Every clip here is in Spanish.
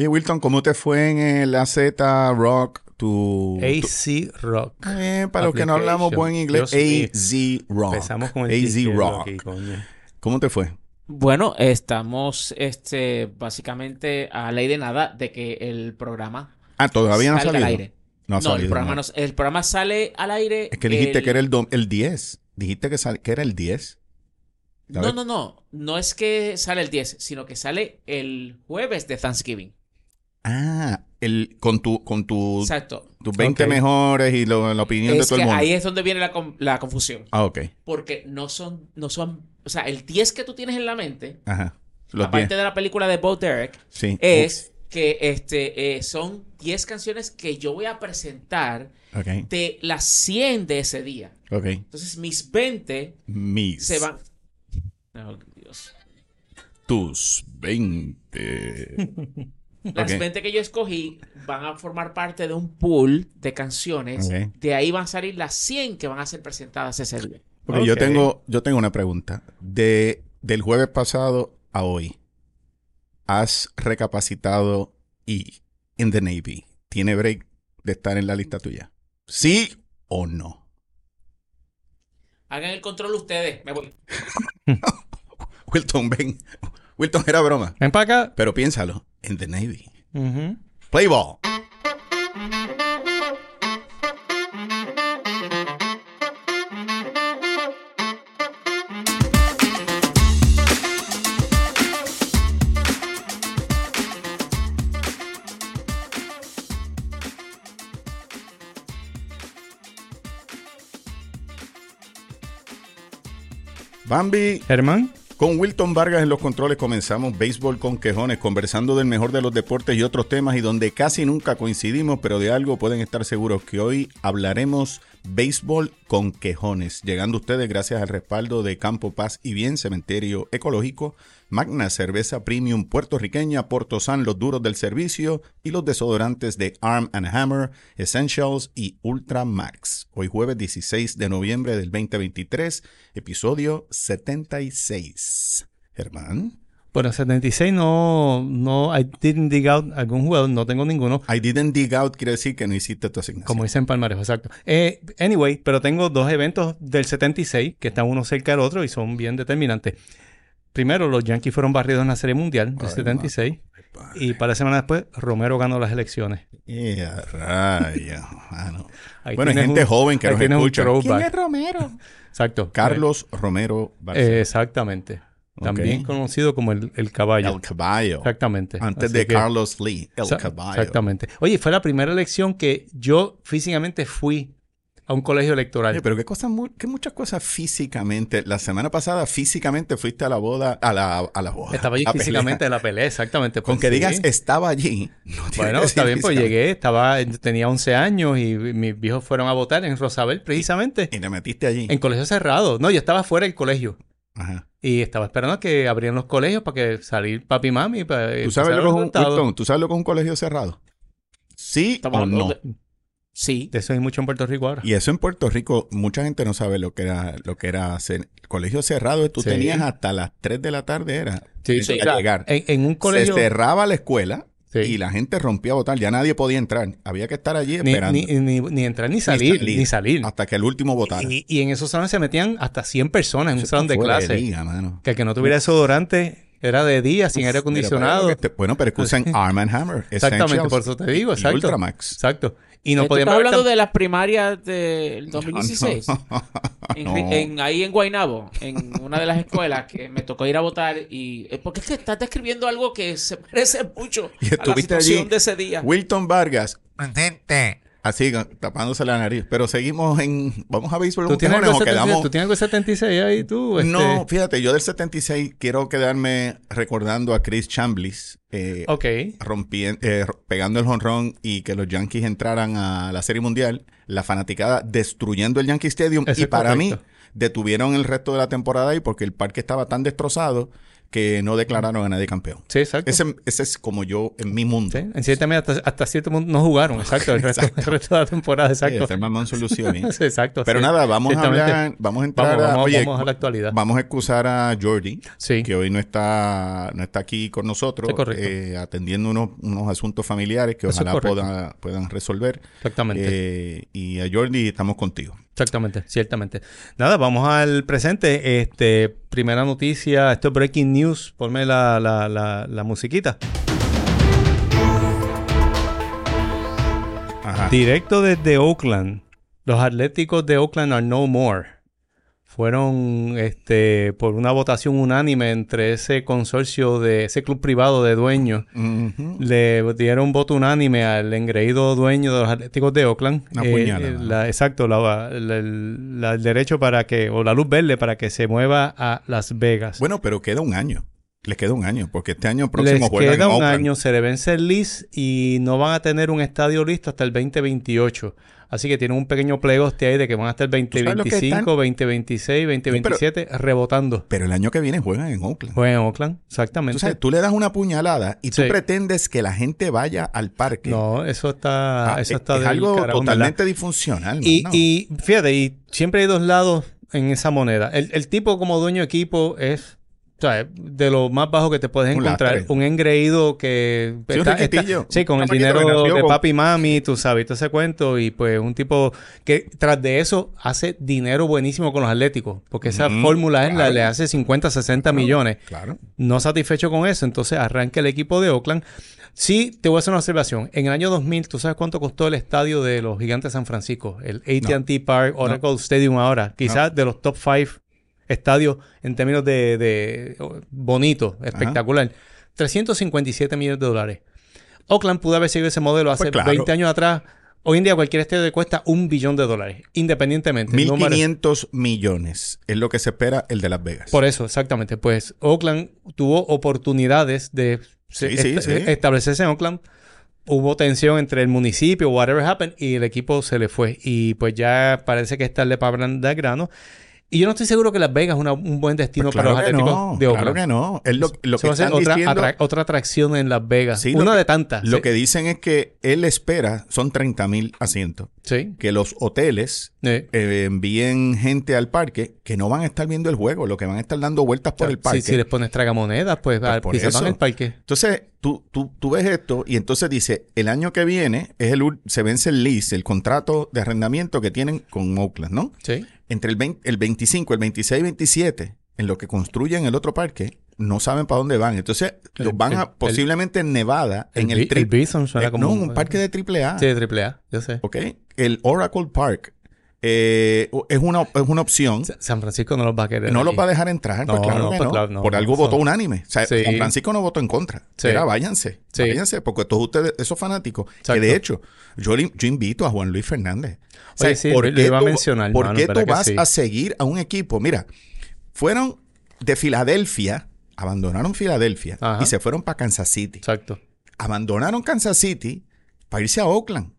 Oye, Wilton, ¿cómo te fue en el AZ Rock? Tu, tu- AC Rock. Eh, para los que no hablamos buen inglés. AZ Rock. Empezamos con el AZ Rock. aquí, coño. ¿Cómo te fue? Bueno, estamos este, básicamente a ley de nada de que el programa Ah, todavía no salido. al aire. No ha No, el programa, no. no- el programa sale al aire. Es que dijiste el- que era el, dom- el 10. Dijiste que, sal- que era el 10. A No, no, no. No es que sale el 10, sino que sale el jueves de Thanksgiving. Ah, el, con tu, con tu, Exacto. tus 20 Ok. mejores y lo- la opinión de Es todo que el mundo. ahí es donde viene la, la confusión. Ah, ok. Porque no son, no son, o sea, el 10 que tú tienes en la mente, Ajá. Los aparte 10. de la película de Bo Derek, Sí. es que este, eh, son 10 canciones que yo voy a presentar Ok. de las 100 de ese día. Ok. Entonces mis 20 Mis. se van... Oh, Dios. Tus 20. Las Ok. 20 que yo escogí van a formar parte de un pool de canciones. De ahí van a salir las 100 que van a ser presentadas ese día. Yo, tengo, yo tengo una pregunta. De, del jueves pasado a hoy, ¿has recapacitado y en the Navy tiene break de estar en la lista tuya? ¿Sí o no? Hagan el control ustedes. Me voy. Wilton, ven. Wilton, era broma. Ven para acá. Pero piénsalo. En the Navy. Ujú. Play ball. Bambi, Germán. Con Wilton Vargas en los controles comenzamos Béisbol con Quejones, conversando del mejor de los deportes y otros temas y donde casi nunca coincidimos, pero de algo pueden estar seguros que hoy hablaremos Béisbol con Quejones, llegando ustedes gracias al respaldo de Campo Paz y Bien, Cementerio Ecológico, Magna Cerveza Premium puertorriqueña, Portosan Los Duros del Servicio y los desodorantes de Arm and Hammer, Essentials y Ultra Max. Hoy jueves 16 de noviembre del 2023, episodio 76. Germán. Bueno, 76 no, no, I didn't dig out algún jugador, no tengo ninguno. I didn't dig out quiere decir que no hiciste tu asignación. Como dicen Palmarejo, exacto. Eh, anyway, pero tengo dos eventos del 76 que están uno cerca del otro y son bien determinantes. Primero, los Yankees fueron barridos en la Serie Mundial del Ay, 76 y para la semana después, Romero ganó las elecciones. Yeah, raya, mano. Bueno, hay gente un- joven que nos escucha. ¿Quién es Romero? Exacto. Carlos Romero Eh, Barcelona. exactamente. También conocido como el, el caballo. El caballo. Exactamente. Antes Así de que- Carlos Lee, el caballo. Exactamente. Oye, fue la primera elección que yo físicamente fui a un colegio electoral. Oye, pero qué cosas, qué muchas cosas físicamente. La semana pasada físicamente fuiste a la boda, a la, a la boda. Estaba allí a físicamente en la pelea, exactamente. Con Pues que sí. digas estaba allí. no Bueno, está bien, pues llegué, estaba, tenía 11 años y mis viejos fueron a votar en Rosabel, precisamente, Y te metiste allí. en colegio cerrado. No, yo estaba fuera del colegio Ajá. y estaba esperando a que abrieran los colegios para que salir papi y mami. Para ¿Tú sabes, lo que es un, resultados. Wilton, ¿Tú sabes lo que es un colegio cerrado? ¿Sí Estamos o no? de- Sí. De eso hay mucho en Puerto Rico ahora. Y eso en Puerto Rico, mucha gente no sabe lo que era, lo que era hacer. Colegio cerrado, tú Sí. tenías hasta las 3 de la tarde, era. Sí, sea, llegar. En, en un colegio... Se cerraba la escuela Sí. y la gente rompía a votar. Ya nadie podía entrar. Había que estar allí esperando. ni, ni, ni entrar ni salir, ni salir. Hasta que el último votara. Y, y en esos salones se metían hasta 100 personas en un salón de clase. Que el que no tuviera desodorante era de día, sin aire acondicionado. que te- bueno, pero es que usan Arm and Hammer. Exactamente, por eso te digo, exacto. Ultramax. Exacto. Y no Eh, ¿Tú podían estás hablando de las primarias del 2016? En, No. en- ahí en Guaynabo, en una de las escuelas que me tocó ir a votar y... eh, Porque es que estás describiendo algo que se parece mucho Y a la estuviste allí. situación de ese día. Wilton Vargas. Así, tapándose la nariz. Pero seguimos en... ¿Vamos a béisbol ¿Tú tienes, algo o de 76, quedamos...? ¿Tú tienes algo de 76 ahí tú? Este- No, fíjate, yo del 76 quiero quedarme recordando a Chris Chamblis eh, Ok. rompien- eh, pegando el jonrón y que los Yankees entraran a la Serie Mundial, la fanaticada destruyendo el Yankee Stadium Eso y para correcto. mí detuvieron el resto de la temporada ahí porque el parque estaba tan destrozado que no declararon a nadie campeón. Sí, exacto. Ese, ese es como yo en mi mundo. Sí, En cierta medida, hasta, hasta cierto punto no jugaron, exacto, el resto, el resto de la temporada, Sí, exacto. Thurman Munson lució bien. Sí, exacto. Pero sí. nada, vamos a hablar, vamos a entrar Vamos, a, vamos, oye, vamos a la actualidad. Vamos a excusar a Jordi, Sí. que hoy no está, no está aquí con nosotros, Sí, correcto. eh, atendiendo unos, unos asuntos familiares que Eso ojalá puedan, puedan resolver. Exactamente. Eh, y a Jordi estamos contigo. Exactamente, ciertamente. Nada, vamos al presente. Este, primera noticia, esto es Breaking News. Ponme la, la, la, la musiquita. Ajá. Directo desde Oakland. Los Atléticos de Oakland are no more. Fueron este, por una votación unánime entre ese consorcio de ese club privado de dueños. Le dieron voto unánime al engreído dueño de los Atléticos de Oakland. Una Eh, puñalada. eh, la- exacto, la- la- el, la- el derecho para que, o la luz verde para que se mueva a Las Vegas. Bueno, pero queda un año. Les queda un año, porque este año próximo Les queda en un Oakland. año, se le vence el lease y no van a tener un estadio listo hasta el 2028. Así que tienen un pequeño plegoste ahí de que van a estar sabes lo que 2025, están? 2026, 2027 rebotando. Pero el año que viene juegan en Oakland. Juegan en Oakland, exactamente. Tú, sabes, tú le das una puñalada y tú Sí. pretendes que la gente vaya al parque. no, eso está, Ah, eso es, está es del algo carajo, en verdad. totalmente disfuncional. Y, y fíjate, y siempre hay dos lados en esa moneda. El, el tipo como dueño de equipo es o sea, de lo más bajo que te puedes Un encontrar. lastre. Un engreído que... Sí, un riquitillo. sí, con Un el dinero de papi y mami, tú sabes, todo ese cuento. Y pues un tipo que tras de eso hace dinero buenísimo con los atléticos. Porque esa fórmula es la le hace 50, 60 millones. Claro. No satisfecho con eso, entonces arranca el equipo de Oakland. Sí, te voy a hacer una observación. En el año 2000, ¿tú sabes cuánto costó el estadio de los Gigantes de San Francisco? El AT&T Park, Oracle Stadium ahora. Quizás de los top 5 estadios en términos de, de oh, bonito, espectacular. 357 millones de dólares. Oakland pudo haber seguido ese modelo hace Pues claro. 20 años atrás. Hoy en día cualquier estadio le cuesta un billón de dólares, independientemente. No mere- 1.500 millones es lo que se espera el de Las Vegas. por eso, exactamente. Pues Oakland tuvo oportunidades de se- Sí, sí, est- sí. establecerse en Oakland. Hubo tensión entre el municipio, whatever happened, y el equipo se le fue. Y pues ya parece que es tarde para hablar grano. Y yo no estoy seguro que Las Vegas es una- un buen destino Pues para claro los que Atléticos no, de Oakland. Claro que no. Es lo, que va a otra, diciendo... atra- otra atracción en Las Vegas. Sí, una que- de tantas. Lo sí. que dicen es que él espera, son 30 mil asientos, Sí. que los hoteles Eh, eh, envíen gente al parque que no van a estar viendo el juego, lo que van a estar dando vueltas por el parque. si, si les pones tragamonedas, pues, Pues por eso. al parque. Entonces, tú, tú, tú ves esto y entonces dice, el año que viene es el, se vence el lease, el contrato de arrendamiento que tienen con Oakland, ¿no? Sí. Entre el, 20 el 25, el 26 y 27, en lo que construyen el otro parque, no saben para dónde van. Entonces, El- los van el- a posiblemente en Nevada, en Bi- el, tri- Bison suena eh, como... No, un parque de triple A. Sí, de triple A, yo sé. ¿Ok? El Oracle Park eh, es, una, es una opción. Sa- San Francisco no los va a querer. No los va a dejar entrar. pues claro no, que pues no. claro, Por algo votó unánime. O sea, Sí. San Francisco no votó en contra. Sí. Era, váyanse. Sí. Váyanse, porque todos ustedes, esos fanáticos, Exacto. que de hecho, yo, yo invito a Juan Luis Fernández. O Oye, sí, lo- lo qué iba a tú- mencionar, ¿Por mano, qué tú vas a seguir a un equipo? Mira, fueron de Filadelfia, abandonaron Filadelfia Ajá. y se fueron para Kansas City. Exacto. Abandonaron Kansas City para irse a Oakland.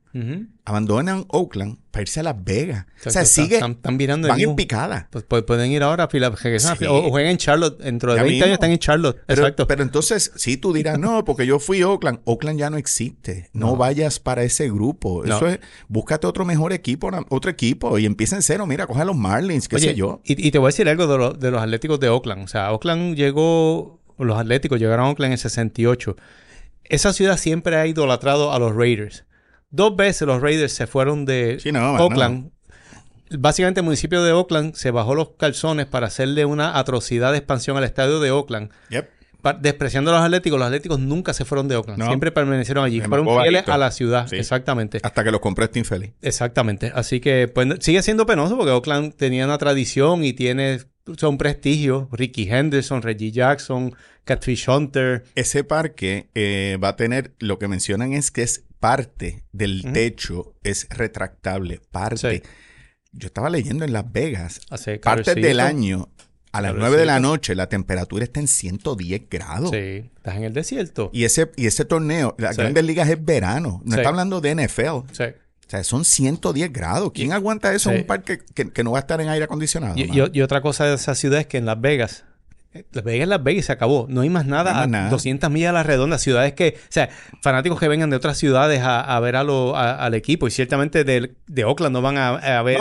Abandonan Oakland para irse a Las Vegas. O sea, Están- sigue, Están, están virando van en picada. Pues, pues pueden ir ahora a Fila, regresan a Sí. Fila- o jueguen en Charlotte. Dentro de Ya 20 mismo. años están en Charlotte. Pero, Exacto. pero entonces, si tú dirás, no, porque yo fui a Oakland. Oakland ya no existe. No, No. vayas para ese grupo. No. Eso es, búscate otro mejor equipo, otro equipo y empieza en cero. Mira, coge a los Marlins, qué Oye, sé yo. Y, y te voy a decir algo de, lo- de los Atléticos de Oakland. O sea, Oakland llegó, los Atléticos llegaron a Oakland en el 68. Esa ciudad siempre ha idolatrado a los Raiders. Dos veces los Raiders se fueron de Sí, no, mano. Oakland. Básicamente el municipio de Oakland se bajó los calzones para hacerle una atrocidad de expansión al estadio de Oakland. Yep. Despreciando a los Atléticos, los Atléticos nunca se fueron de Oakland. No. Siempre permanecieron allí. Fueron fieles a la ciudad. Sí. Exactamente. Hasta que los compré Steam Feliz. Exactamente. Así que pues, sigue siendo penoso porque Oakland tenía una tradición y tiene un prestigio. Ricky Henderson, Reggie Jackson, Catfish Hunter. Ese parque eh, va a tener, lo que mencionan es que es parte del techo, es retractable, parte. Sí. Yo estaba leyendo en Las Vegas, Hace partes del año, a las Calorcito. 9 de la noche, la temperatura está en 110 grados. Sí, estás en el desierto. Y ese, y ese torneo, las Sí. grandes ligas es verano. No Sí. está hablando de NFL. Sí. O sea, son 110 grados. ¿Quién aguanta eso en un parque que, que no va a estar en aire acondicionado? Y, mano? y- y otra cosa de esa ciudad es que en Las Vegas Las Vegas es Las Vegas y se acabó. No hay más nada a 200 millas a la redonda. Ciudades que, o sea, fanáticos que vengan de otras ciudades a, ver a lo, al equipo. Y ciertamente de, de Oakland no van a, a ver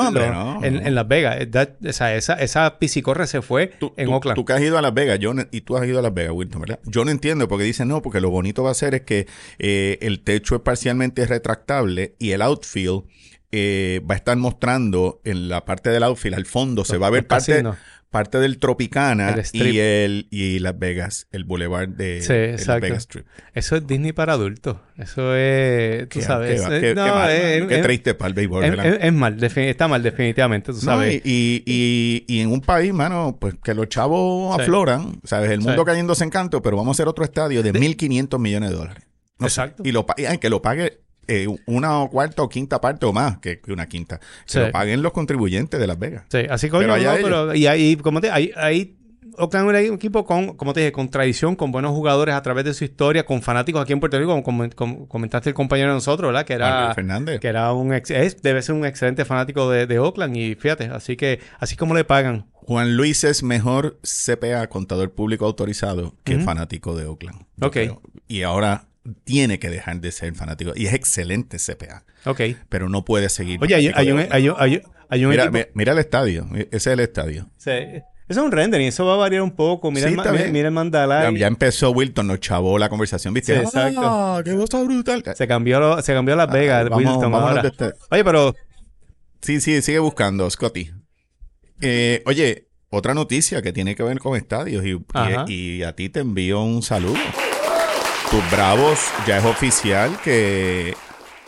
en, Las Vegas. o sea, esa, esa piscicorre se fue en Oakland. Tú que has ido a Las Vegas, yo, y tú has ido a Las Vegas, Wilton, ¿verdad? Yo no entiendo porque dicen no, porque lo bonito va a ser es que eh, el techo es parcialmente retractable y el outfield eh, va a estar mostrando en la parte del outfield, al fondo, se va a ver parte, parte del Tropicana y el y Las Vegas, el boulevard de, Las Vegas Strip. Eso es Disney para adultos. Eso es, tú sabes. Qué, eh, qué, triste para el béisbol. Es, mal, está mal definitivamente, tú sabes. y, y, y, en un país, mano, pues que los chavos afloran, sabes, el mundo cayéndose en canto, pero vamos a hacer otro estadio de, 1.500 millones de dólares. Exacto. y lo, que lo pague eh, una cuarta o quinta parte o más que, una quinta. Que lo paguen los contribuyentes de Las Vegas. Sí, así como pero, y ahí, como te, ahí, ahí Oakland era un equipo con, como te dije, con tradición, con buenos jugadores a través de su historia, con fanáticos aquí en Puerto Rico, como, comentaste el compañero de nosotros, ¿verdad? Que era, Fernández. Que era un es, debe ser un excelente fanático de, Oakland y fíjate, así que así como le pagan. Juan Luis es mejor CPA, contador público autorizado, que fanático de Oakland. Ok. Y ahora tiene que dejar de ser fanático. Y es excelente CPA. Ok. Pero no puede seguir. Oye, hay, un, hay, hay, un, mira, equipo... mira, el estadio. Ese es el estadio. Sí. Eso es un rendering, eso va a variar un poco. Mira, el, mira, el mandala. Ya, empezó Wilton, nos chavó la conversación, ¿viste? Sí, exacto. ¡Ah, qué cosa brutal! Se cambió, se cambió Las ah, Vegas, Wilton. ahora. Este- oye, pero. Sí, sí, sigue buscando, Scotty. Eh, oye, otra noticia que tiene que ver con estadios y, y a ti te envío un saludo. Tus Bravos ya es oficial que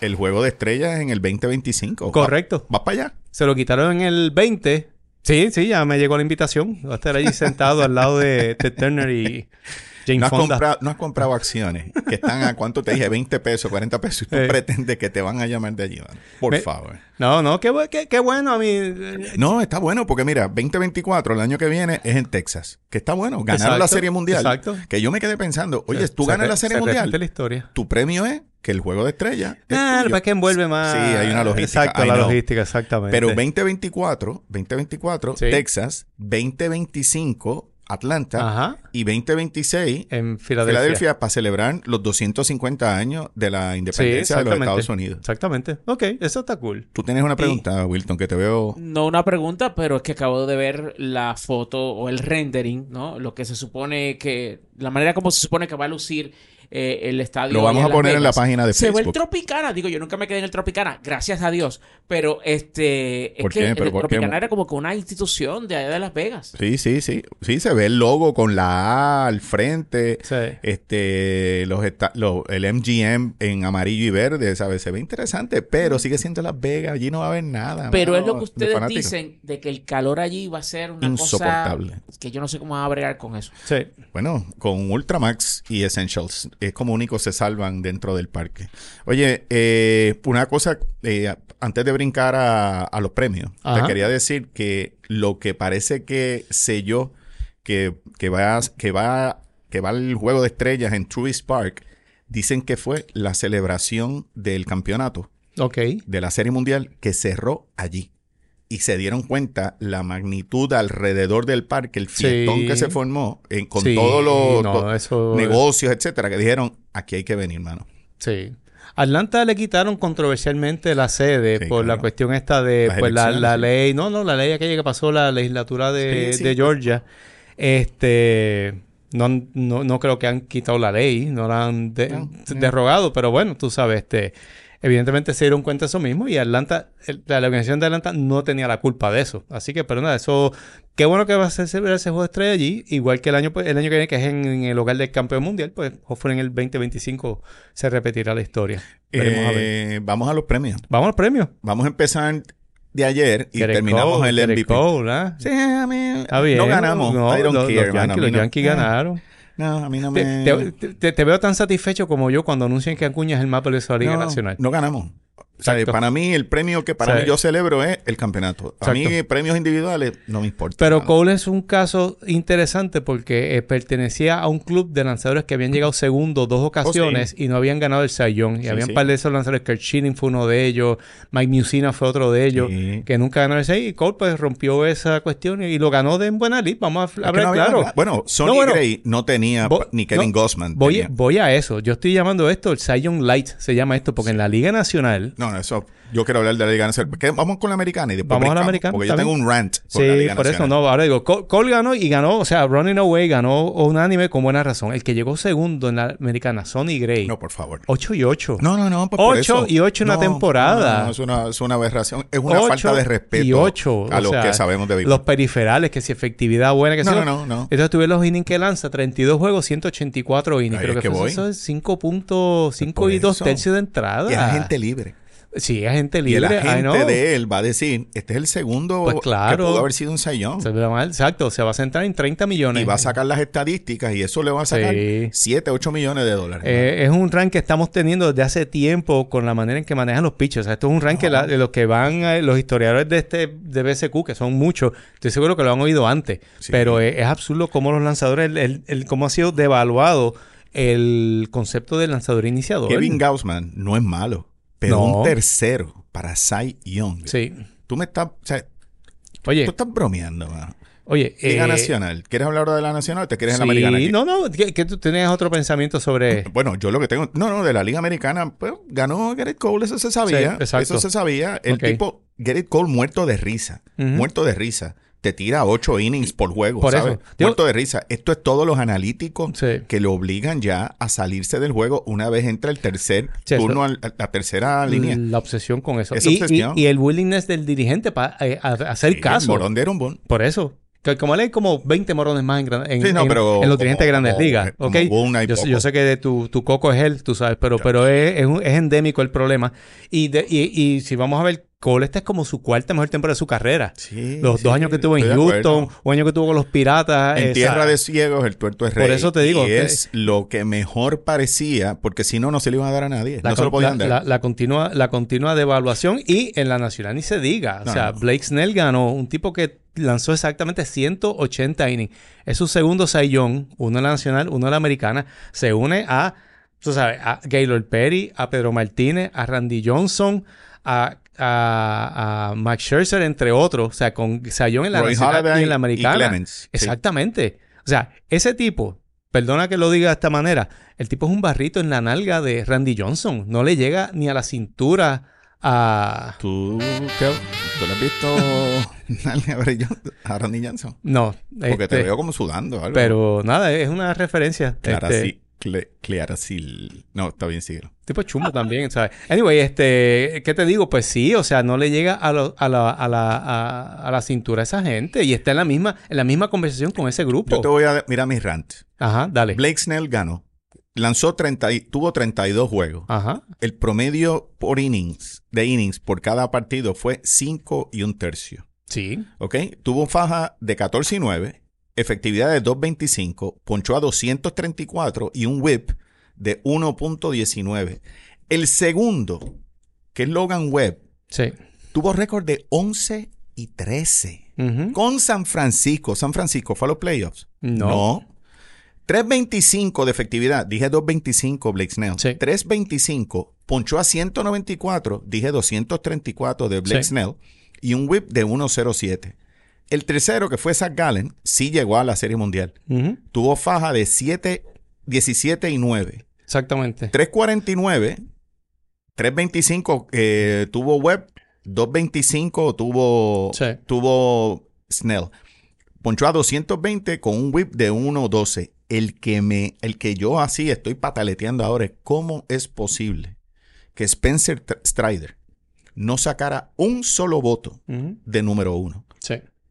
el juego de estrellas es en el 2025. Correcto. ¿Vas para allá? Se lo quitaron en el 20. Sí, sí, ya me llegó la invitación. Voy a estar allí sentado al lado de Ted Turner y no has, comprado, no has comprado acciones que están a cuánto te dije, 20 pesos, 40 pesos y tú pretendes que te van a llamar de allí, Por favor. No, no, qué, bueno a mí. No, está bueno porque mira, 2024, el año que viene, es en Texas. Que está bueno. Ganaron la Serie Mundial. Exacto. Que yo me quedé pensando, oye, tú ganas la Serie Mundial. la historia. Tu premio es que el juego de estrella. Ah, es que envuelve más. Sí, hay una logística. Exacto, la logística, exactamente. Pero 2024, 2024, Texas, 2025, Atlanta y 2026 en Filadelfia. para celebrar los 250 años de la independencia de los Estados Unidos. Exactamente. Ok, eso está cool. Tú tienes una pregunta, Wilton, que te veo. No una pregunta, pero es que acabo de ver la foto o el rendering, ¿no? Lo que se supone que. La manera como se supone que va a lucir eh, el estadio. Lo vamos a poner en la página de Facebook. Se ve el Tropicana. Digo, yo nunca me quedé en el Tropicana, gracias a Dios. Pero este. Es que el Tropicana era como que una institución de allá de Las Vegas. Sí, sí, sí. Sí, se ve el logo con la A al frente. Sí. Este. Los, el MGM en amarillo y verde, ¿sabes? Se ve interesante, pero sigue siendo Las Vegas. Allí no va a haber nada. Pero es lo que ustedes dicen de que el calor allí va a ser una Insoportable. cosa. Que yo no sé cómo va a bregar con eso. Sí. Bueno, con Ultramax y Essentials es como únicos se salvan dentro del parque. Oye, eh, una cosa, eh, antes de brincar a, los premios, te quería decir que lo que parece que sé yo que, que, va, que, va, que va el juego de estrellas en Truist Park, dicen que fue la celebración del campeonato de la Serie Mundial que cerró allí y se dieron cuenta la magnitud alrededor del parque, el fiestón que se formó con todos los, negocios, etcétera, que dijeron, aquí hay que venir, mano. Sí. Atlanta le quitaron controversialmente la sede por la cuestión esta de pues, la, ley, no, no, la ley aquella que pasó la legislatura de, Georgia. Este no, no, no, creo que han quitado la ley, no la han derogado, pero bueno, tú sabes, este evidentemente se dieron cuenta de eso mismo y Atlanta, la, organización de Atlanta no tenía la culpa de eso. Así que, pero nada, eso, qué bueno que va a ser ese juego de estrella allí, igual que el año, el año que viene, que es en, el hogar del campeón mundial, pues ojalá en el 2025 se repetirá la historia. Eh, vamos a los premios. Vamos a los premios. Vamos a empezar de ayer y terminamos el MVP. ¿ah? Sí, a mí no ganamos. No, los, Yankees, ganaron. No, a mí no me... Te, te, veo tan satisfecho como yo cuando anuncian que Acuña es el mapa de la Liga Nacional. No ganamos. Para mí, el premio que para Sí. mí yo celebro es el campeonato. A mí, premios individuales no me importa. Pero nada. Cole es un caso interesante porque eh, pertenecía a un club de lanzadores que habían llegado segundo dos ocasiones y no habían ganado el Young. Y Sí, habían sí. par de esos lanzadores. Kurt Schilling fue uno de ellos. Mike Musina fue otro de ellos. Que nunca ganaron el Cy. Y Cole pues rompió esa cuestión y, y lo ganó de en buena lid. Vamos a hablar no claro. Bueno, Sonny No, bueno. Gray no tenía ni Kevin no, Gossman. Voy, tenía. voy a eso. Yo estoy llamando esto el Young Light. Se llama esto porque en la Liga Nacional... No, no, eso. Yo quiero hablar de la Liga Nacional. ¿Qué? Vamos con la americana y después Vamos a la americana, Porque yo está tengo un rant por la Sí, Liga por eso Nacional. no. Ahora digo, Cole, Cole ganó y ganó, o sea, Running Away ganó unánime con buena razón. El que llegó segundo en la americana, Sonny Gray. No, por favor. 8 y 8. No, no, no. pues por Ocho eso. y ocho en una No, temporada. no, no, es, una, es una aberración. Es una falta de respeto y 8. a los que sabemos de béisbol. Los periferales, que si efectividad buena, que No, si no, no, no. Entonces tuve los innings que lanza, 32 juegos, 184 innings. Ahí Creo es que que voy. eso es 5 puntos, 5 Por y 2 eso. tercios de entrada. Y es agente libre. Sí, es agente Y libre. el I know. agente de él va a decir, este es el segundo Pues claro. que pudo haber sido un sayón. Exacto, se va a centrar en 30 millones. Y va a sacar las estadísticas y eso le va a sacar Sí. 7, 8 millones de dólares. Eh, es un rank que estamos teniendo desde hace tiempo con la manera en que manejan los pitchers. O sea, esto es un rank que la- de los que van, eh, los historiadores de este de BSQ, que son muchos, estoy seguro que lo han oído antes. Sí. Pero eh, es absurdo cómo los lanzadores, el, el- el- cómo ha sido devaluado el concepto del lanzador iniciador. Kevin Gaussman no es malo, pero No. un tercero para Cy Young. Sí. Tú me estás, o sea, Oye, tú estás bromeando, mano. oye. Liga eh, Nacional. ¿Quieres hablar ahora de la Nacional o te quieres en la Americana? no, no, que, que tú tenías otro pensamiento sobre... Bueno, yo lo que tengo... No, no, de la Liga Americana, pues ganó Garrett Cole, eso se sabía. Sí, exacto. Eso se sabía. El tipo, Garrett Cole muerto de risa. Muerto de risa. Te tira ocho innings por juego, Por ¿sabes? eso. Muerto de risa. Esto es todos los analíticos Sí. que lo obligan ya a salirse del juego una vez entra el tercer Sí, turno, al- a la tercera línea. La obsesión con eso. Esa Y, obsesión. y- y el willingness del dirigente para hacer Sí, caso. El morón de Erumbón. Por eso. Que como él hay como 20 morones más en, en, Sí, no, en- pero en los dirigentes de grandes ligas. como ¿ok? Boone hay yo, yo sé que de tu, tu coco es él, tú sabes, pero, pero es, es, un- es endémico el problema. Y, de- y, y si vamos a ver, Cole, esta es como su cuarta mejor temporada de su carrera. Sí, los sí, dos años que tuvo en Houston, un año que tuvo con los Piratas. En esa- tierra de ciegos, el tuerto es Por rey. eso te digo Y que- es lo que mejor parecía, porque si no, no se le iba a dar a nadie. La, no se lo podían la- dar. la- la continua, la continua devaluación y en la nacional ni se diga. O sea, no. Blake Snell ganó un tipo que lanzó exactamente 180 innings. Es su segundo sayón, uno en la nacional, uno en la americana. Se une a, tú sabes, a Gaylord Perry, a Pedro Martínez, a Randy Johnson, a, a, a Max Scherzer, entre otros. O sea, con sayón en la Roy nacional Halladay y en la y americana. Sí. Exactamente. O sea, ese tipo, perdona que lo diga de esta manera, el tipo es un barrito en la nalga de Randy Johnson. No le llega ni a la cintura a... ¿Tú, qué- ¿Tú le has visto a Barry Johnson- a Randy Johnson? No. Porque te este, veo como sudando. algo. Pero nada, es una referencia. Clara, este, sí, Cle- Claracil. No, está bien, síguelo. Tipo chumbo también, ¿sabes? Anyway, este, ¿qué te digo? Pues sí, o sea, no le llega a, lo- a, la, a, la, a, a la cintura a esa gente y está en la misma, en la misma conversación con ese grupo. Yo te voy a... Mira mi rant. Ajá, dale. Blake Snell ganó. Lanzó 30 y, tuvo 32 juegos. Ajá. El promedio por innings, de innings por cada partido fue 5 y un tercio. Sí. ¿Ok? Tuvo faja de 14 y 9, efectividad de 2.25, ponchó a 234 y un whip de 1.19. El segundo, que es Logan Webb, Sí. tuvo récord de 11 y 13. Ujú. Con San Francisco. San Francisco fue a los playoffs. No. 3.25 de efectividad. Dije 2.25 Blake Snell. Sí. 3.25. Ponchó a 194. Dije 234 de Blake Sí. Snell. Y un whip de 1.07. El tercero, que fue Zach Gallen, sí llegó a la Serie Mundial. Tuvo faja de 7, 17 y 9. Exactamente. 3.49. 3.25 eh, tuvo Webb. 2.25 tuvo, Sí. tuvo Snell. Ponchó a 220 con un whip de 1.12. El que me, el que yo así estoy pataleteando ahora es cómo es posible que Spencer Tr- Strider no sacara un solo voto de número uno.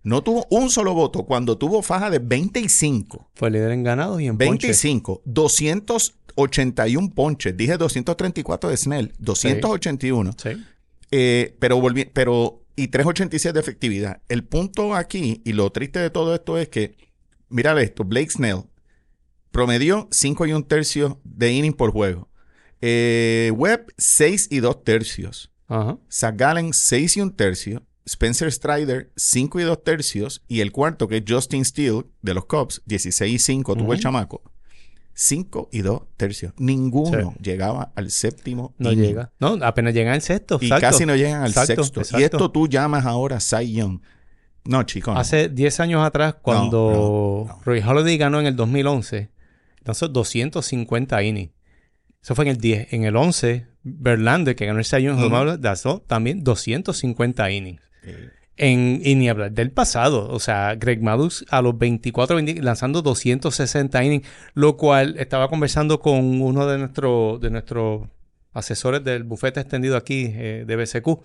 Sí. No tuvo un solo voto cuando tuvo faja de 25. Fue líder en ganados y en ponches. 25, 281 ponches. Dije 234 de Snell, 281. Sí. Eh, pero volví, pero y 387 de efectividad. El punto aquí y lo triste de todo esto es que mira esto, Blake Snell promedió 5 y un tercio de inning por juego. Eh, Webb 6 y 2 tercios. Ajá. Zach Gallen, 6 y un tercio. Spencer Strider, 5 y 2 tercios. Y el cuarto, que es Justin Steele, de los Cubs, 16 y 5, tuvo el chamaco. 5 y 2 tercios. Ninguno llegaba al séptimo. No inning. llega. No, apenas llega al sexto. Y exacto. casi no llegan al Exacto, sexto. Y exacto. esto tú llamas ahora Cy Young. No, chico. no. Hace 10 años atrás, cuando no, no. Roy Holiday ganó en el 2011, lanzó 250 innings. Eso fue en el 10. En el 11, Verlander, que ganó el Cy Young, Ujú. lanzó también 250 innings. En, y ni hablar del pasado. O sea, Greg Maddux a los 24 20 lanzando 260 innings, lo cual estaba conversando con uno de, nuestro, de nuestros asesores del bufete extendido aquí eh, de BCQ,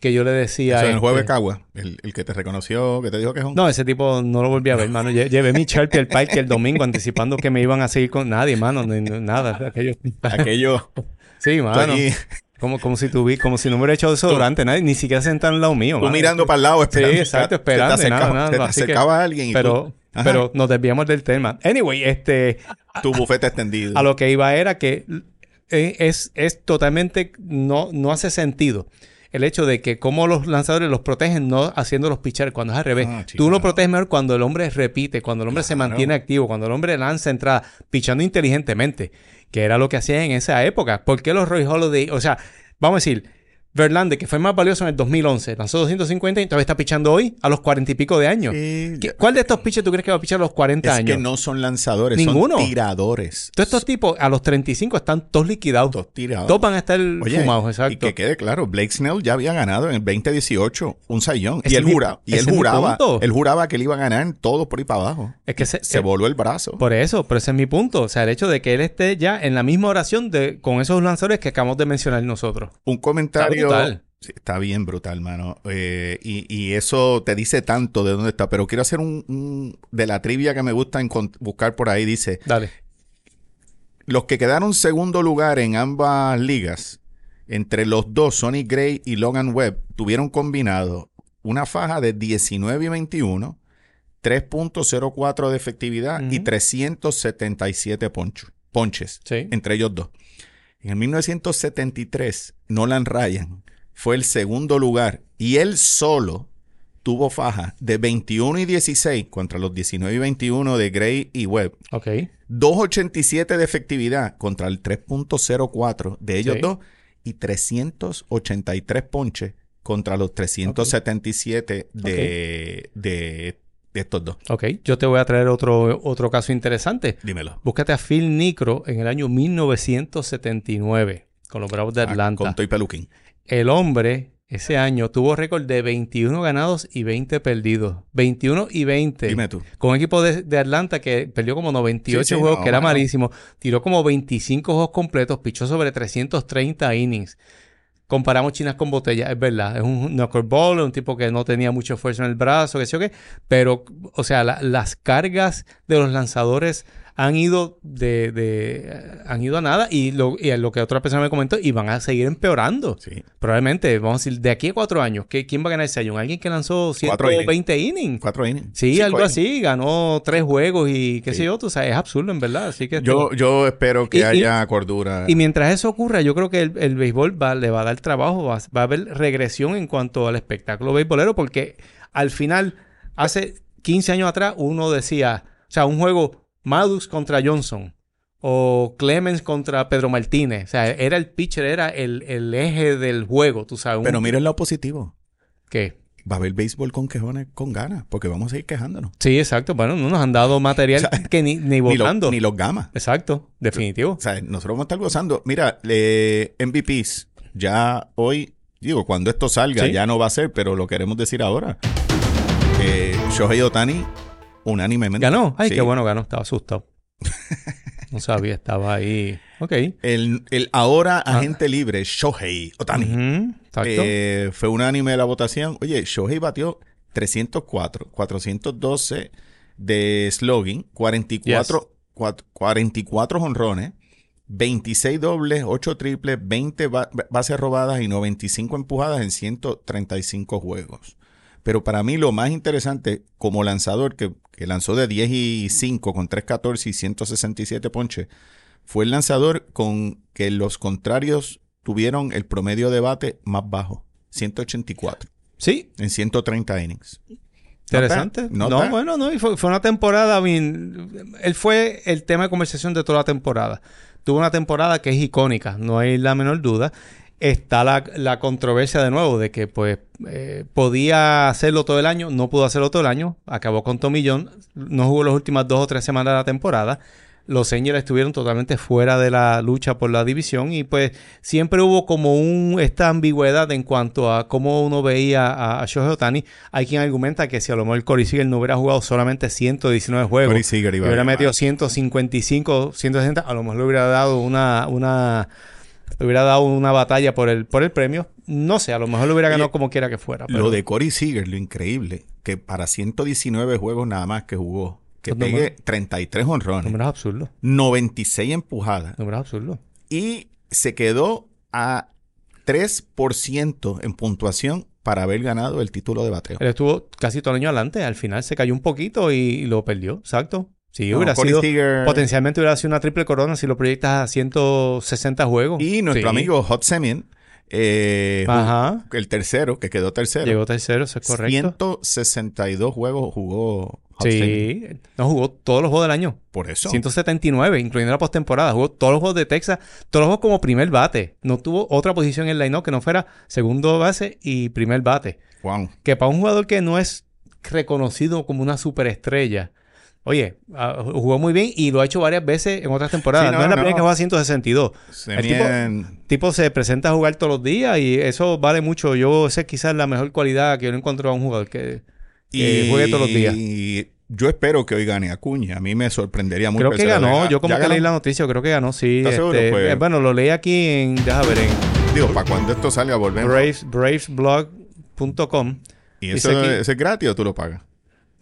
que yo le decía... Eso en el de este, Cagua. El, el que te reconoció, que te dijo que es un... no, ese tipo no lo volví a ver, hermano. Lle- Llevé mi Sharpie al parque el domingo anticipando que me iban a seguir con nadie, hermano. ni- nada. Aquello... Aquello... Sí, mano. allí, Como, como si tuvi, como si no me hubiera echado desodorante, nadie, ni siquiera sentado al lado mío. tú mirando para el lado, esperando. Sí, exacto, Se te esperando, acercaba- nada, nada, se te que- acercaba alguien y Pero, tú- pero nos desviamos del tema. Anyway, este, tu bufete extendido. a lo que iba era que eh, es, es totalmente, no, no hace sentido el hecho de que como los lanzadores los protegen no haciendo los pitchers cuando es al revés. Ah, Tú lo proteges mejor cuando el hombre repite, cuando el hombre se mantiene activo, cuando el hombre lanza entrada, pichando inteligentemente, que era lo que hacían en esa época. ¿Por qué los Roy Holiday? O sea, vamos a decir, Verlander, que fue más valioso en el 2011, lanzó 250 y todavía está pichando hoy a los 40 y pico de años. Sí, ¿Qué- ¿Cuál de estos pitchers tú crees que va a pichar a los 40 es años? que no son lanzadores, Ninguno. son tiradores. Todos estos tipos a los 35 están todos liquidados. Dos tiradores. Todos van a estar Oye, fumados, y exacto. que quede claro, Blake Snell ya había ganado en el 2018 un sayón. Y es él, mi- jura, y él es juraba, él juraba que él iba a ganar en todo por ahí para abajo. Es que se, Se eh, voló el brazo. por eso, pero ese es mi punto. O sea, el hecho de que él esté ya en la misma oración de, con esos lanzadores que acabamos de mencionar nosotros. Un comentario. Está brutal. Sí, está bien brutal, mano. Eh, y, y eso te dice tanto de dónde está. Pero quiero hacer un, un- de la trivia que me gusta buscar por ahí. Dice: Dale. Los que quedaron segundo lugar en ambas ligas, entre los dos, Sonny Gray y Logan Webb, tuvieron combinado una faja de 19 y 21, 3.04 de efectividad y Ujú. 377 poncho- ponches Sí. entre ellos dos. En el 1973, Nolan Ryan fue el segundo lugar y él solo tuvo faja de 21 y 16 contra los 19 y 21 de Gray y Webb. Ok. 2.87 de efectividad contra el 3.04 de ellos Sí. dos y 383 ponches contra los 377 de, de, de estos dos. Ok. Yo te voy a traer otro, otro caso interesante. Dímelo. Búscate a Phil Nicro en el año 1979 con los Bravos de Ah, Atlanta. con Toy Peluquín. El hombre ese año tuvo récord de 21 ganados y 20 perdidos. 21 y 20. Dime tú. Con un equipo de, de Atlanta que perdió como 98 Sí, sí, juegos, no, que era bueno. malísimo. Tiró como 25 juegos completos, pichó sobre 330 innings. Comparamos chinas con botellas, es verdad. Es un knuckleball, un tipo que no tenía mucho esfuerzo en el brazo, que sé yo qué. Pero, o sea, la- las cargas de los lanzadores han ido de, de- han ido a nada y lo, y lo que otra persona me comentó y van a seguir empeorando. Sí. Probablemente, vamos a decir, de aquí a cuatro años, ¿qué- ¿quién va a ganar ese año? ¿Alguien que lanzó Cuatro 120 innings? Cuatro innings. Sí, Cinco algo innings. así, ganó tres juegos y qué Sí. sé yo, tú sabes, es absurdo en verdad, así que... Yo, yo espero que Y- y- haya cordura. Y mientras eso ocurra, yo creo que el, el béisbol va, le va a dar trabajo, va, va a haber regresión en cuanto al espectáculo beisbolero, porque al final, hace 15 años atrás, uno decía, o sea, un juego Maddox contra Johnson o Clemens contra Pedro Martínez, o sea, era el pitcher, era el, el eje del juego, tú sabes. un- Pero mira el lado positivo. ¿Qué? Va a haber béisbol con quejones con ganas, porque vamos a seguir quejándonos. Sí, exacto. Bueno, no nos han dado material O sea, que ni, ni Ni, lo- votando. ni los gamas. Exacto, definitivo. O sea, nosotros vamos a estar gozando. Mira, le- MVPs, ya hoy, digo, cuando esto salga, Sí. ya no va a ser, pero lo queremos decir ahora. Eh, Shohei Otani, unánimemente. ¿Ganó? Ay, Sí. qué bueno ganó. Estaba asustado. No sabía, estaba ahí. Ok. El, el ahora agente libre, Shohei Otani, Ah. Ujú, Exacto. eh, fue unánime de la votación. Oye, Shohei batió 304, 412 de slogan, 44, cuat- 44 honrones, 26 dobles, 8 triples, 20 ba- bases robadas y 95 empujadas en 135 juegos. Pero para mí lo más interesante como lanzador, que, que lanzó de 10 y 5 con 314 y 167 ponches, fue el lanzador con que los contrarios tuvieron el promedio de bate más bajo, 184, Sí, en 130 innings. Interesante. No bueno, no, y fue, fue una temporada. I mean, él fue el tema de conversación de toda la temporada. Tuvo una temporada que es icónica, no hay la menor duda. Está la, la controversia de nuevo de que, pues, eh, podía hacerlo todo el año, no pudo hacerlo todo el año. Acabó con John, no jugó las últimas dos o tres semanas de la temporada. Los Angels estuvieron totalmente fuera de la lucha por la división y pues siempre hubo como un, esta ambigüedad en cuanto a cómo uno veía a, a Shohei Ohtani. Hay quien argumenta que si a lo mejor Corey Seager no hubiera jugado solamente 119 juegos, Corey Seager y iba a hubiera metido 155, 160, a lo mejor le hubiera dado una, una, le hubiera dado una batalla por el, por el premio. No sé, a lo mejor lo hubiera ganado como quiera que fuera. Lo de Corey Seager, lo increíble, que para 119 juegos nada más que jugó, que Los pegue números. 33 honrones, Números absurdos, 96 empujadas números absurdos. y se quedó a 3% en puntuación para haber ganado el título de bateo. Él estuvo casi todo el año adelante. Al final se cayó un poquito y, lo perdió. Exacto. Sí, No, hubiera sido... Potencialmente hubiera sido una triple corona si lo proyectas a 160 juegos. Y nuestro Sí. amigo Hot Semien, eh, Ajá. el tercero, que quedó tercero, Llegó tercero, eso es correcto. 162 juegos jugó Hot Semien. Sí. No jugó todos los juegos del año. Por eso. 179, incluyendo la postemporada. Jugó todos los juegos de Texas, todos los juegos como primer bate. No tuvo otra posición en el line que no fuera segundo base y primer bate. Wow. Que para un jugador que no es reconocido como una superestrella, oye, ah, jugó muy bien y lo ha hecho varias veces en otras temporadas. Sí, no, no, es la no. primera que juega 162. El tipo- tipo se presenta a jugar todos los días y eso vale mucho. Yo sé quizás la mejor cualidad que yo no encuentro a un jugador que, que juegue todos los días. Y yo espero que hoy gane Acuña. A mí me sorprendería mucho. Creo que se ganó. deja- Yo como ¿Ya que leí la noticia, creo que ganó, sí. Este, Pues- eh, bueno, lo leí aquí en, déjame ver, en Digo, para cuando esto salga, volvemos. Braves, bravesblog.com. ¿Y dice eso es gratis o tú lo pagas?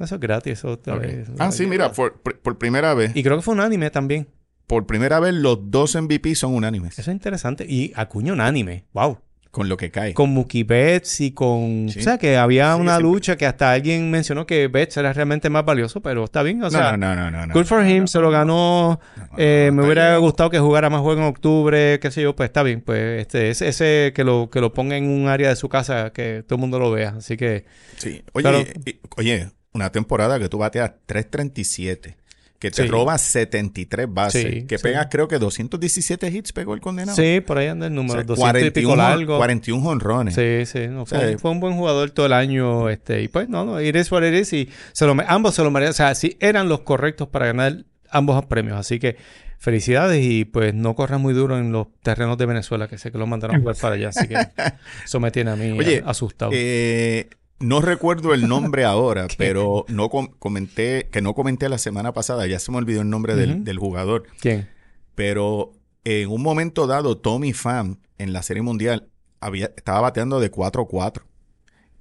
Eso es gratis. Eso, Ok. eso- Ah, sí, mira, por, por- primera vez, Y creo que fue un anime también. por primera vez los dos MVP son unánimes. Eso es interesante. Y Acuña un anime. Wow. Con lo que cae. Con Mookie Betts y con... Sí. O sea, que había Sí, una siempre. lucha que hasta alguien mencionó que Betts era realmente más valioso, pero está bien. O sea, no, no, no, no, no. good for him, se lo ganó. Eh, me hubiera bien. gustado que jugara más juegos en octubre, qué sé yo, pues está bien. Pues este, ese, ese que lo, que lo ponga en un área de su casa que todo el mundo lo vea. Así que Sí. Oye, Claro. y- oye, una temporada que tú bateas 337, que te Sí. robas 73 bases, Sí, que sí. pegas creo que 217 hits pegó el condenado. sí, por ahí anda el O número. sea, 200 y pico 41, largo. 41 honrones. Sí, sí, no, fue, un- fue un buen jugador todo el año, este, y pues no, no, it is what it is, y se lo, ambos se lo merecen, o sea, sí eran los correctos para ganar ambos premios, así que felicidades y pues no corran muy duro en los terrenos de Venezuela, que sé que los mandaron a jugar para allá, así que eso me tiene a mí Oye, asustado. Eh, no recuerdo el nombre ahora, pero no com- comenté, que no comenté la semana pasada, ya se me olvidó el nombre del, jugador, ¿Quién? pero en un momento dado, Tommy Pham en la Serie Mundial había, estaba bateando de 4-4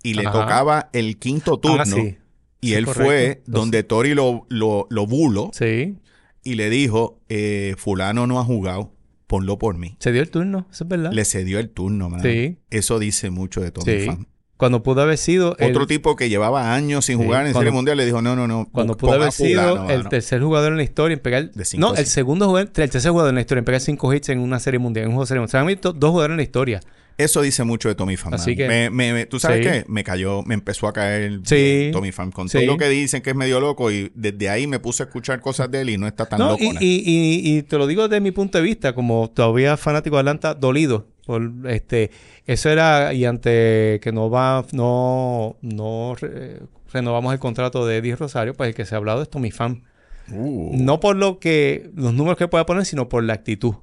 y le Ajá. tocaba el quinto turno Ah, sí, y sí, él correcto. fue donde Tori lo, lo, lo bulo sí, y le dijo, eh, fulano no ha jugado, ponlo por mí. se dio el turno, eso es verdad. Le cedió el turno, man. Sí. Eso dice mucho de Tommy Sí. Pham. Cuando pudo haber sido el- Otro tipo que llevaba años sin Sí, jugar en cuando- Serie Mundial le dijo, no, no, no. Cuando pudo haber sido el mano". tercer jugador en la historia en pegar... De cinco no, el segundo jugador, el tercer jugador en la historia en pegar cinco hits en una serie mundial, en un juego de serie mundial. Se han visto dos jugadores en la historia. Eso dice mucho de Tommy Pham. Así que- Me- me- me- ¿Tú sabes Sí. qué? Me cayó, me empezó a caer Sí. Tommy Pham con Sí. todo lo que dicen que es medio loco y desde ahí me puse a escuchar cosas de él y no está tan No, loco. y, y, y- y te lo digo desde mi punto de vista, como todavía fanático de Atlanta, dolido. Por este, eso era, y ante que no va, no, no re- renovamos el contrato de Eddie Rosario, pues el que se ha hablado es Tommy Fan. Uh, No por lo que, los números que pueda poner, sino por la actitud.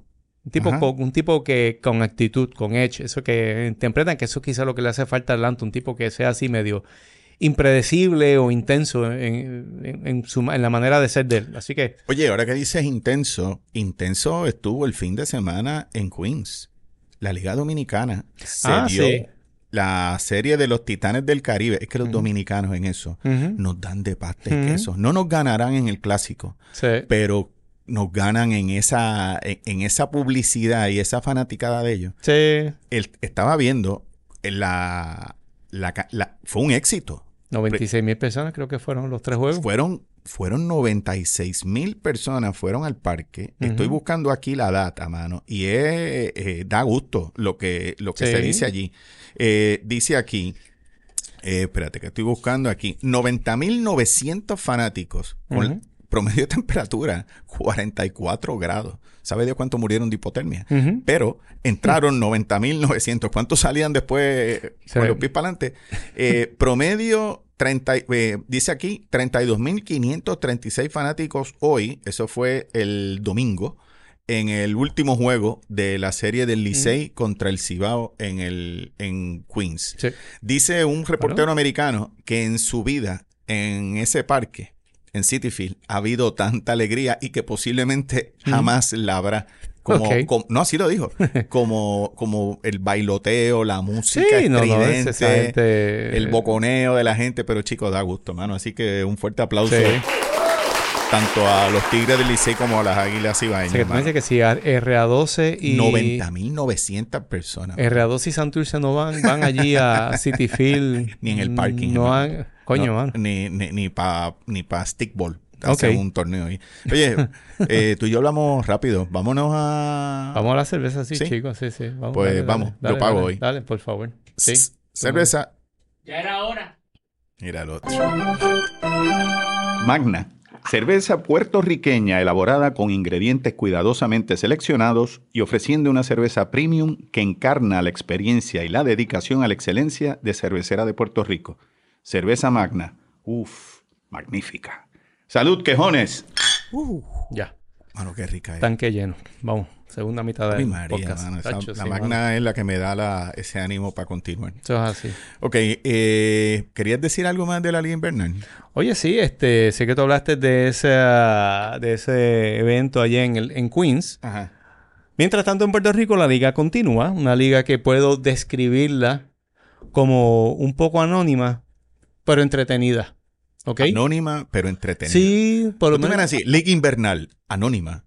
Un tipo, Ajá. con, un tipo que con actitud, con edge, eso que interpretan que eso quizá lo que le hace falta a Atlanta, un tipo que sea así medio impredecible o intenso en, en- en su, ma- en la manera de ser de él. Así que Oye, ahora que dices intenso, intenso estuvo el fin de semana en Queens. La Liga Dominicana se Ah, dio sí. la serie de los Titanes del Caribe. Es que los dominicanos en eso nos dan de pasta y queso. No nos ganarán en el clásico, Sí. pero nos ganan en esa, en, en esa publicidad y esa fanaticada de ellos. Sí. Estaba viendo la, la, la- fue un éxito. 96 mil personas creo que fueron los tres juegos. Fueron fueron 96 mil personas fueron al parque. Estoy buscando aquí la data, mano, y es, da gusto lo que, lo que se dice allí. Eh, dice aquí, eh, espérate que estoy buscando aquí, 90.900 fanáticos con promedio de temperatura 44 grados. ¿Sabe de cuánto murieron de hipotermia? Pero entraron 90.900. ¿Cuántos salían después con los pies para adelante? Eh, promedio 30, eh, dice aquí 32.536 fanáticos hoy. Eso fue el domingo en el último juego de la serie del Licey contra el Cibao en, el, en Queens. Dice un reportero americano que en su vida en ese parque, en City Field, ha habido tanta alegría y que posiblemente jamás la habrá. Como, no, así lo dijo. Como, como el bailoteo, la música estridente, el boconeo de la gente. Pero chicos, da gusto, mano. Así que un fuerte aplauso tanto a los Tigres del Licey como a las Águilas Ibaeñas. O sea, que que si RA12 y... 90.900 personas. RA12 y Santurce no van, van allí a City Field. ni en el parking. No han... Coño, mano. Ni, ni, ni para ni pa stickball. Hacer un torneo ahí. Oye, eh, tú y yo hablamos rápido. Vámonos a... Vamos a la cerveza, sí, chicos. Sí, sí. Vamos, pues vamos, lo pago hoy. Dale, por favor. Sí. Cerveza. Ya era hora. Mira el otro. Magna Cerveza puertorriqueña elaborada con ingredientes cuidadosamente seleccionados y ofreciendo una cerveza premium que encarna la experiencia y la dedicación a la excelencia de cervecera de Puerto Rico. Cerveza Magna. Uf, magnífica. Salud, quejones. Uh, ya. Mano, qué rica es. Tanque lleno. Vamos. Segunda mitad de la magna es la que me da ese ánimo para continuar. Eso es así. Ok, eh, ¿querías decir algo más de la Liga Invernal? Oye, sí, este, sé que tú hablaste de ese, de ese evento allá en, el, en Queens. Ajá. Mientras tanto, en Puerto Rico la liga continúa, una liga que puedo describirla como un poco anónima, pero entretenida. Anónima, pero entretenida. Sí, por lo menos. así, Liga Invernal, anónima,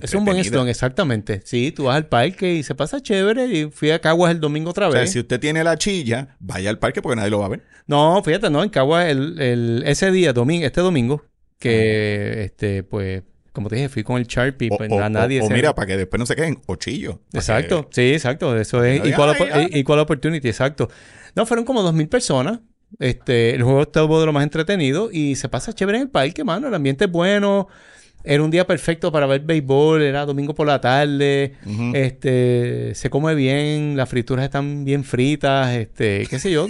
es un buen slon, exactamente. Sí, tú vas al parque y se pasa chévere. Y fui a Caguas el domingo otra vez. O sea, si usted tiene la chilla, vaya al parque porque nadie lo va a ver. No, fíjate, no, en Caguas el, el, ese día, domingo, este domingo, que este, pues, como te dije, fui con el Sharpie, pues a nadie. O, mira, para que después no se queden, o chillo. Exacto, sí, exacto. Eso es equal, equal, opportunity, exacto. No, fueron como dos mil personas. Este, el juego estuvo de lo más entretenido y se pasa chévere en el parque, mano. El ambiente es bueno. Era un día perfecto para ver béisbol, era domingo por la tarde, este, se come bien, las frituras están bien fritas, este, qué sé yo,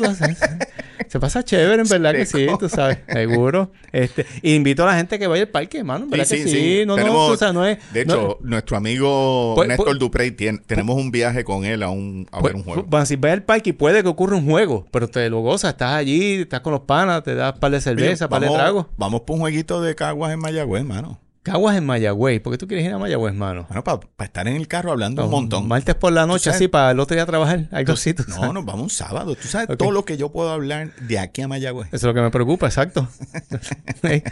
se pasa chévere, en verdad que sí, tú sabes, seguro. Este, invito a la gente que vaya al parque, hermano, en verdad que sí, no, no, o sea, no es... De hecho, nuestro amigo pues, Néstor pues, Duprey, tiene, tenemos un viaje con él a, un, a ver un juego. Bueno, si vas al parque puede que ocurra un juego, pero te lo gozas, estás allí, estás con los panas, te das par de cerveza, par de trago. Vamos por un jueguito de caguas en Mayagüez, hermano. Caguas en Mayagüez. ¿Por qué tú quieres ir a Mayagüez, mano? Bueno, para estar en el carro hablando un montón. Martes por la noche, así, para el otro día trabajar. Algo así, No, nos vamos un sábado. Tú sabes todo lo que yo puedo hablar de aquí a Mayagüez. Eso es lo que me preocupa, exacto. Qué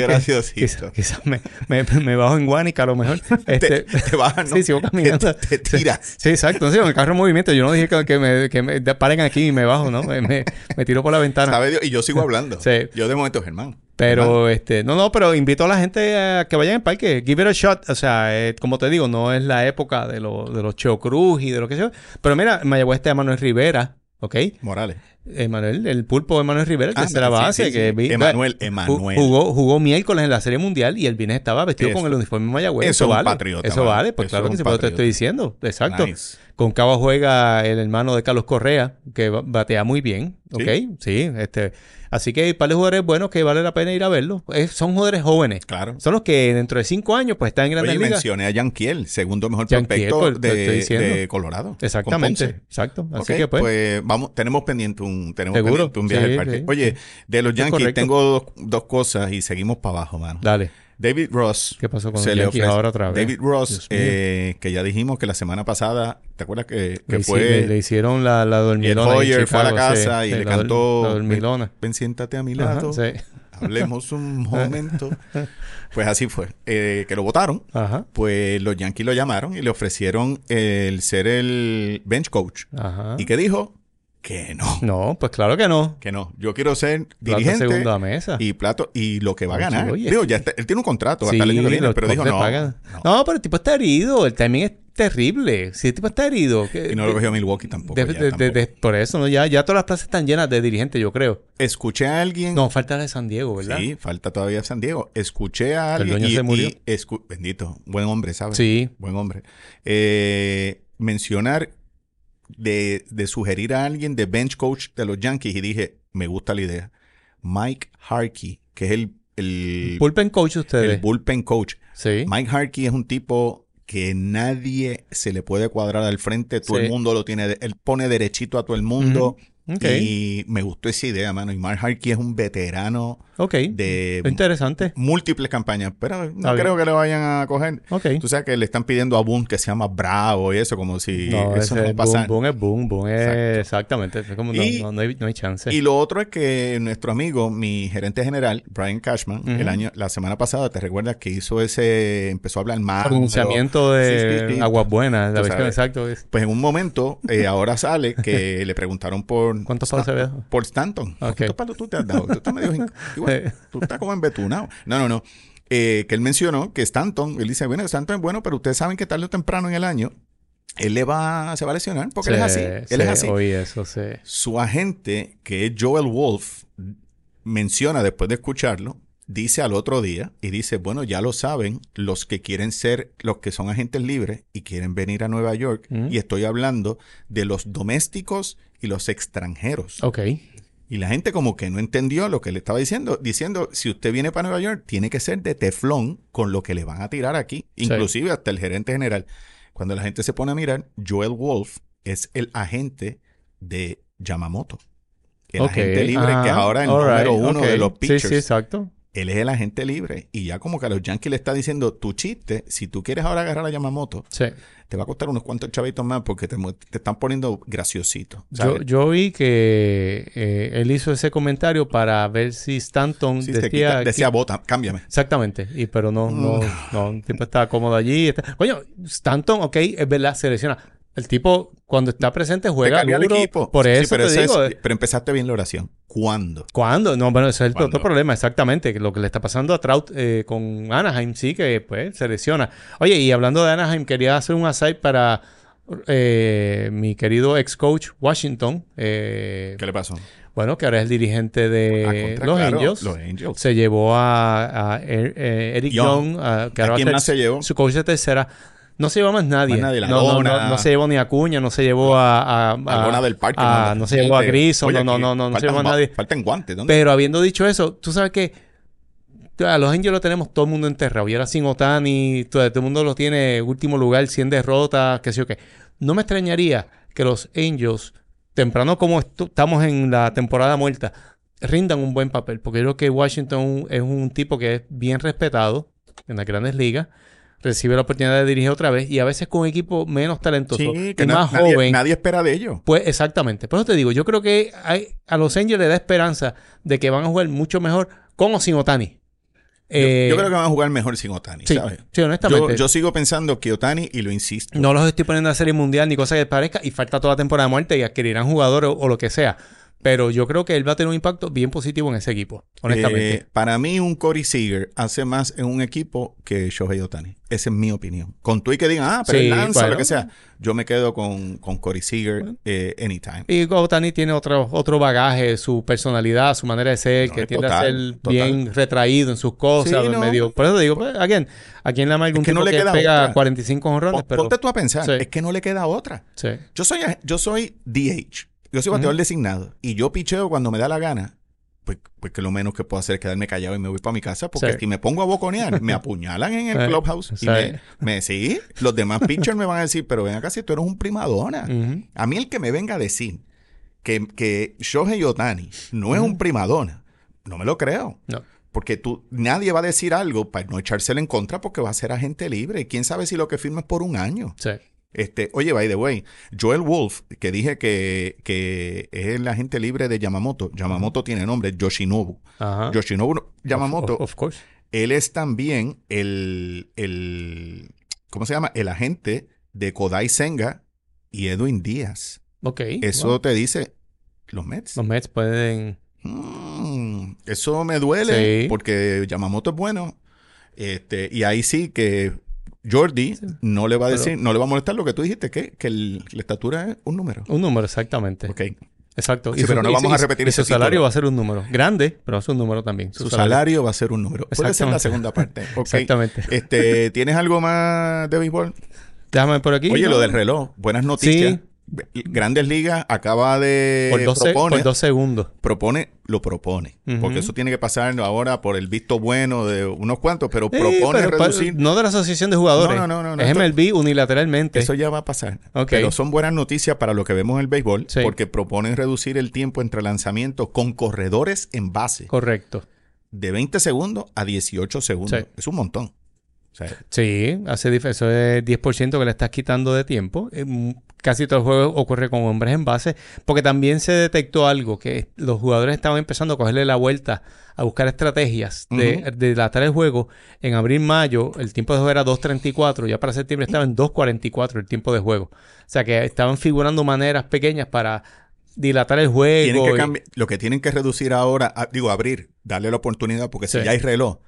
graciosito. Quizás me, me, bajo en Guanica a lo mejor. Este, te, bajas, ¿no? Sí, sigo caminando. Te, tiras. Sí, exacto. Sí, el carro en movimiento. Yo no dije que, me, que me paren aquí y me bajo, ¿no? Me, me, tiro por la ventana. ¿Sabe Dios? Y yo sigo hablando. Sí. Yo de momento, Germán. Pero, este, no, no, pero invito a la gente a que vayan al parque. Give it a shot. O sea, eh, como te digo, no es la época de, lo, de los Cheo Cruz y de lo que sea. Pero mira, Mayagüez está Manuel Rivera, ¿ok? Morales. Emanuel, el pulpo de Manuel Rivera, el ah, tercera base. que Emanuel, Emanuel. Jugó, jugó miércoles en la Serie Mundial y el viernes estaba vestido con el uniforme Mayagüez. Eso, vale. patriota. Eso vale, pues claro que sí, te estoy diciendo. Exacto. Con Cabo juega el hermano de Carlos Correa, que batea muy bien. ¿Ok? Sí, este. Así que hay par de jugadores buenos que vale la pena ir a verlos. son jugadores jóvenes. Claro. Son los que dentro de cinco años pues están en grandes Oye, mencioné a Yanquiel, segundo mejor prospecto pues, de, Colorado. Exactamente. Exacto. Así que pues. pues. vamos, tenemos pendiente un, tenemos pendiente un viaje al parque. Oye, de los Yankees tengo dos, dos cosas y seguimos para abajo, mano. Dale. David Ross. ¿Qué pasó con se le ahora otra vez? David Ross, eh, que ya dijimos que la semana pasada, ¿te acuerdas que, que fue? Le, hicieron la, la dormilona. El Hoyer fue a la casa y le cantó. La dormilona. Ven, siéntate a mi lado. sí. Hablemos un momento. Pues así fue. Eh, que lo votaron. Ajá. Pues los Yankees lo llamaron y le ofrecieron el ser el bench coach. Ajá. ¿Y qué dijo? Que no. No, pues claro que no. Que no. Yo quiero ser Plato dirigente segundo a mesa. y plato y lo que va a ganar. oye. Digo, ya está- él tiene un contrato Sí, el los pero dijo no, pagan. no. No, pero el tipo está herido. El timing es terrible. Si el tipo está herido. que- Y no lo cogió Milwaukee tampoco. de- ya de- de- tampoco. de- por eso, ¿no? Ya, ya todas las plazas están llenas de dirigentes, yo creo. Escuché a alguien. No, falta la de San Diego, ¿verdad? Sí, falta todavía San Diego. Escuché a El alguien. dueño y, se murió. y escu- bendito, buen hombre, ¿sabes? Sí. Buen hombre. Eh, mencionar de, de sugerir a alguien de bench coach de los Yankees y dije, me gusta la idea. Mike Harkey, que es el, el, Bullpen coach ustedes. el bullpen coach. sí. Mike Harkey es un tipo que nadie se le puede cuadrar al frente. Todo Sí. el mundo lo tiene. Él pone derechito a todo el mundo. Y me gustó esa idea, mano. Y Mike Harkey es un veterano Ok. de Interesante. múltiples campañas, pero no Está bien. creo que le vayan a coger. Ok. Tú sabes que le están pidiendo a Boone que se llama Bravo y eso, como si no, eso no pasa. boom, boom es boom, boom es exactamente. Es como no, Y- no, no hay, no hay chance. Y lo otro es que nuestro amigo, mi gerente general, Brian Cashman, el año, la semana pasada, ¿te recuerdas que hizo ese, empezó a hablar más? pronunciamiento de Sí, sí, sí. Aguas Buenas, la versión exacto. es- Pues en un momento, eh, ahora sale que le preguntaron por... ¿Cuántos palos se ve? Por Stanton. Ok. ¿Cuántos palos tú te has dado? Tú estás medio... igual, tú estás como embetunado. No, no, no. Eh, que él mencionó que Stanton, él dice, bueno, Stanton es bueno, pero ustedes saben que tarde o temprano en el año, él le va, se va a lesionar porque él es así. Sí, Él sí, es así. Oí eso, sí. Su agente, que es Joel Wolf, menciona después de escucharlo, dice al otro día y dice, bueno, ya lo saben los que quieren ser, los que son agentes libres y quieren venir a Nueva York. Mm. Y estoy hablando de los domésticos y los extranjeros. Ok. Y la gente como que no entendió lo que le estaba diciendo, diciendo, si usted viene para Nueva York, tiene que ser de teflón con lo que le van a tirar aquí, inclusive hasta el gerente general. Cuando la gente se pone a mirar, Joel Wolf es el agente de Yamamoto. El agente libre que es Ah, ahora el all número uno de los pitchers. Sí, sí, exacto. Él es el agente libre. Y ya como que a los Yankees le está diciendo, tu chiste, si tú quieres ahora agarrar a Yamamoto, Sí. te va a costar unos cuantos chavitos más porque te, están poniendo graciosito. Yo, vi que eh, él hizo ese comentario para ver si Stanton Sí, decía... quita- decía bota, cámbiame. Exactamente, y pero no, no, Mm. no, el tipo estaba cómodo allí. está- Coño, Stanton, ok, es verdad, se lesiona. El tipo, cuando está presente, Te juega el duro. equipo. Por Sí, eso pero, te ese digo. es- eh, pero empezaste bien la oración. ¿Cuándo? ¿Cuándo? No, bueno, ese es el otro problema, exactamente. Lo que le está pasando a Trout eh, con Anaheim, sí, que pues se lesiona. Oye, y hablando de Anaheim, quería hacer un aside para eh, mi querido ex coach Washington. eh, ¿Qué le pasó? bueno, que ahora es el dirigente de Ah, contra, los claro, Angels. Los Angels. Se llevó a, a Er- eh, Eric Young. Young, a, que ¿A ahora va quién más se llevó? Su coach de tercera. No se llevó más nadie. Más nadie, la no, no, no, no se llevó ni a Cuña, no se llevó a... a, a- del Parque. a- no se llevó a Oye, no, no, no, no, no se llevó a faltan nadie. Faltan guantes. ¿dónde? Pero habiendo dicho eso, tú sabes que a los Angels lo tenemos todo el mundo enterrado. Y ahora sin Otani, todo, todo el mundo lo tiene último lugar, 100 derrotas, qué sé yo qué. No me extrañaría que los Angels, temprano como estu- estamos en la temporada muerta, rindan un buen papel. Porque yo creo que Washington es un tipo que es bien respetado en las grandes ligas. Recibe la oportunidad de dirigir otra vez y a veces con un equipo menos talentoso sí, y que na- más nadie, joven. nadie espera de ellos. Pues exactamente. Por eso te digo, yo creo que hay- a los Angels le da esperanza de que van a jugar mucho mejor con o sin Otani. Yo, Eh, yo creo que van a jugar mejor sin Otani, sí, ¿sabes? sí, honestamente. Yo, yo sigo pensando que Otani, y lo insisto, No los estoy poniendo a serie mundial ni cosa que parezca y falta toda la temporada de muerte y adquirirán jugadores o, o lo que sea. Pero yo creo que él va a tener un impacto bien positivo en ese equipo, honestamente. eh, para mí un Corey Seager hace más en un equipo que Shohei Otani. Esa es mi opinión. Con tú y que digan, ah, pero Sí, lanza, bueno. lo que sea. Yo me quedo con, con Corey Seager eh, anytime. Y Otani tiene otro, otro bagaje, su personalidad, su manera de ser, No, que es tiende a ser total. bien retraído en sus cosas, Sí, no. medio. Por eso digo, pues, again, aquí en la algún que no tipo le que queda pega otra. 45 honrones, pero. Ponte tú a pensar, Sí. es que no le queda otra. Yo soy, yo soy DH. Yo soy bateador designado. Y yo picheo cuando me da la gana. Pues, pues que lo menos que puedo hacer es quedarme callado y me voy para mi casa. Porque Sí. si me pongo a boconear, me apuñalan en el Sí. clubhouse. Y Sí. me, me sí, los demás pitchers me van a decir, pero ven acá si tú eres un primadona. Ujú. A mí el que me venga a decir que, que Shohei Otani no es un primadona, no me lo creo. No. Porque tú, nadie va a decir algo para no echárselo en contra porque va a ser agente libre. Y quién sabe si lo que firma es por un año. Este, oye, by the way, Joel Wolf, que dije que, que es el agente libre de Yamamoto. Yamamoto tiene nombre, Yoshinobu. Yoshinobu Yamamoto, Of, of course. él es también el, el, ¿cómo se llama? El agente de Kodai Senga y Edwin Díaz. Ok. Eso wow. te dice Los Mets. Los Mets pueden... Mm, eso me duele Sí. porque Yamamoto es bueno. Este, y ahí sí que Jordi no le va a Pero- decir, no le va a molestar lo que tú dijiste, que, que el- la estatura es un número. Un número, exactamente. Ok. Exacto. Sí, pero no vamos a repetir y ese su salario va a ser un número. Grande, pero es un número también. Su salario va a ser un número. Puede ser la segunda parte. Ok. Exactamente. Este, ¿Tienes algo más de béisbol? Déjame por aquí. Oye, ¿no? lo del reloj. Buenas noticias. Sí. Grandes Ligas acaba de Por dos, se- propone, por dos segundos. propone, lo propone. Porque eso tiene que pasar ahora por el visto bueno de unos cuantos, pero Sí, propone pero reducir. no de la Asociación de Jugadores. No, no, no, no, Es esto- MLB unilateralmente. Eso ya va a pasar. Ok. Pero son buenas noticias para lo que vemos en el béisbol, Sí. porque proponen reducir el tiempo entre lanzamientos con corredores en base Correcto. de 20 segundos a 18 segundos. Sí. Es un montón. O sea, Sí, hace eso es 10% que le estás quitando de tiempo. Eh, Casi todo el juego ocurre con hombres en base, porque también se detectó algo, que los jugadores estaban empezando a cogerle la vuelta, a buscar estrategias de, dilatar el juego. En abril-mayo el tiempo de juego era 2.34, ya para septiembre estaba en 2.44 el tiempo de juego. O sea que estaban figurando maneras pequeñas para dilatar el juego. que y- lo que tienen que reducir ahora, ah, digo, abrir, darle la oportunidad, porque si ya hay reloj,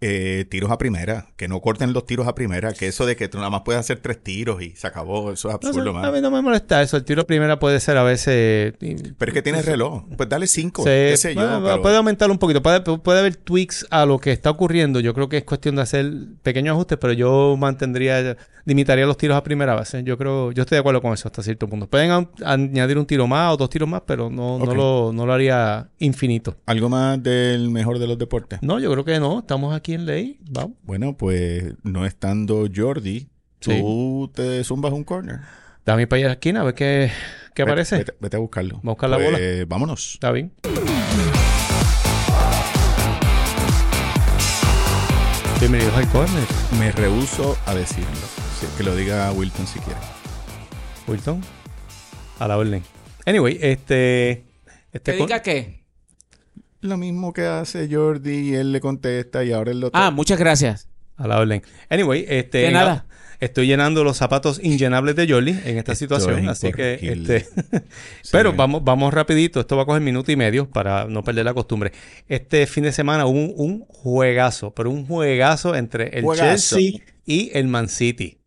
eh, tiros a primera, que no corten los tiros a primera, que eso de que tú nada más puedes hacer tres tiros y se acabó, eso es No absurdo, a mano. mí no me molesta eso. El tiro primera puede ser a veces... Pero es que tienes reloj, pues dale cinco, Se- qué sé yo, pero- Puede aumentar un poquito, puede, puede haber tweaks a lo que está ocurriendo. Yo creo que es cuestión de hacer pequeños ajustes, pero yo mantendría, limitaría los tiros a primera base. Yo creo, yo estoy de acuerdo con eso hasta cierto punto. Pueden a- añadir un tiro más o dos tiros más, pero no, no, lo, no lo haría infinito. ¿Algo más del mejor de los deportes? No, yo creo que no. Estamos aquí en ley. Vamos. Bueno, pues no estando Jordi, tú te zumbas un corner. Dame para allá a la esquina a ver qué, qué Vete- aparece. Vete, vete a buscarlo. Vamos a buscar la Pues, bola. Vámonos. Está bien. Bienvenidos al corner, Me rehuso a decirlo. Sí, que lo diga Wilton si quiere. Wilton. A la orden. Anyway, este. este ¿Que con- diga qué? Lo mismo que hace Jordi y él le contesta y ahora él lo... Ah, muchas gracias. A la orden. Anyway, este. De nada. Estoy llenando los zapatos inllenables de Jordi en esta situación. Así que. Este, Sí. Pero vamos, vamos rapidito. Esto va a coger minuto y medio para no perder la costumbre. Este fin de semana hubo un, un juegazo, pero un juegazo entre el Juegazo. Chelsea y el Man City.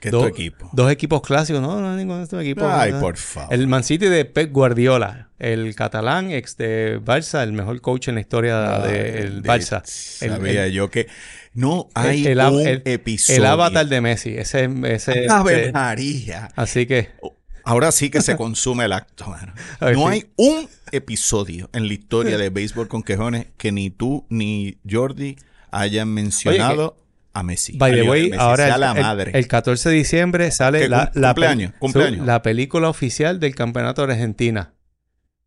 Que es Do- tu equipo. Dos equipos clásicos. No, no, ninguno de estos equipos. Ay, por favor. El Man City de Pep Guardiola, el catalán ex de Barça, el mejor coach en la historia Ay, del de- Barça. Sabía el- yo que no hay el, un episodio. el avatar de Messi. Ese, ese, Ave María. así que Ahora sí que se consume el acto, mano. No hay un episodio en la historia de Béisbol con Quejones que ni tú ni Jordi hayan mencionado a Messi. By the A way, Messi, ahora el, la el- madre. el 14 de diciembre sale ¿Qué, la, la, cumpleaños? su- ¿Cumpleaños? la película oficial del campeonato de Argentina.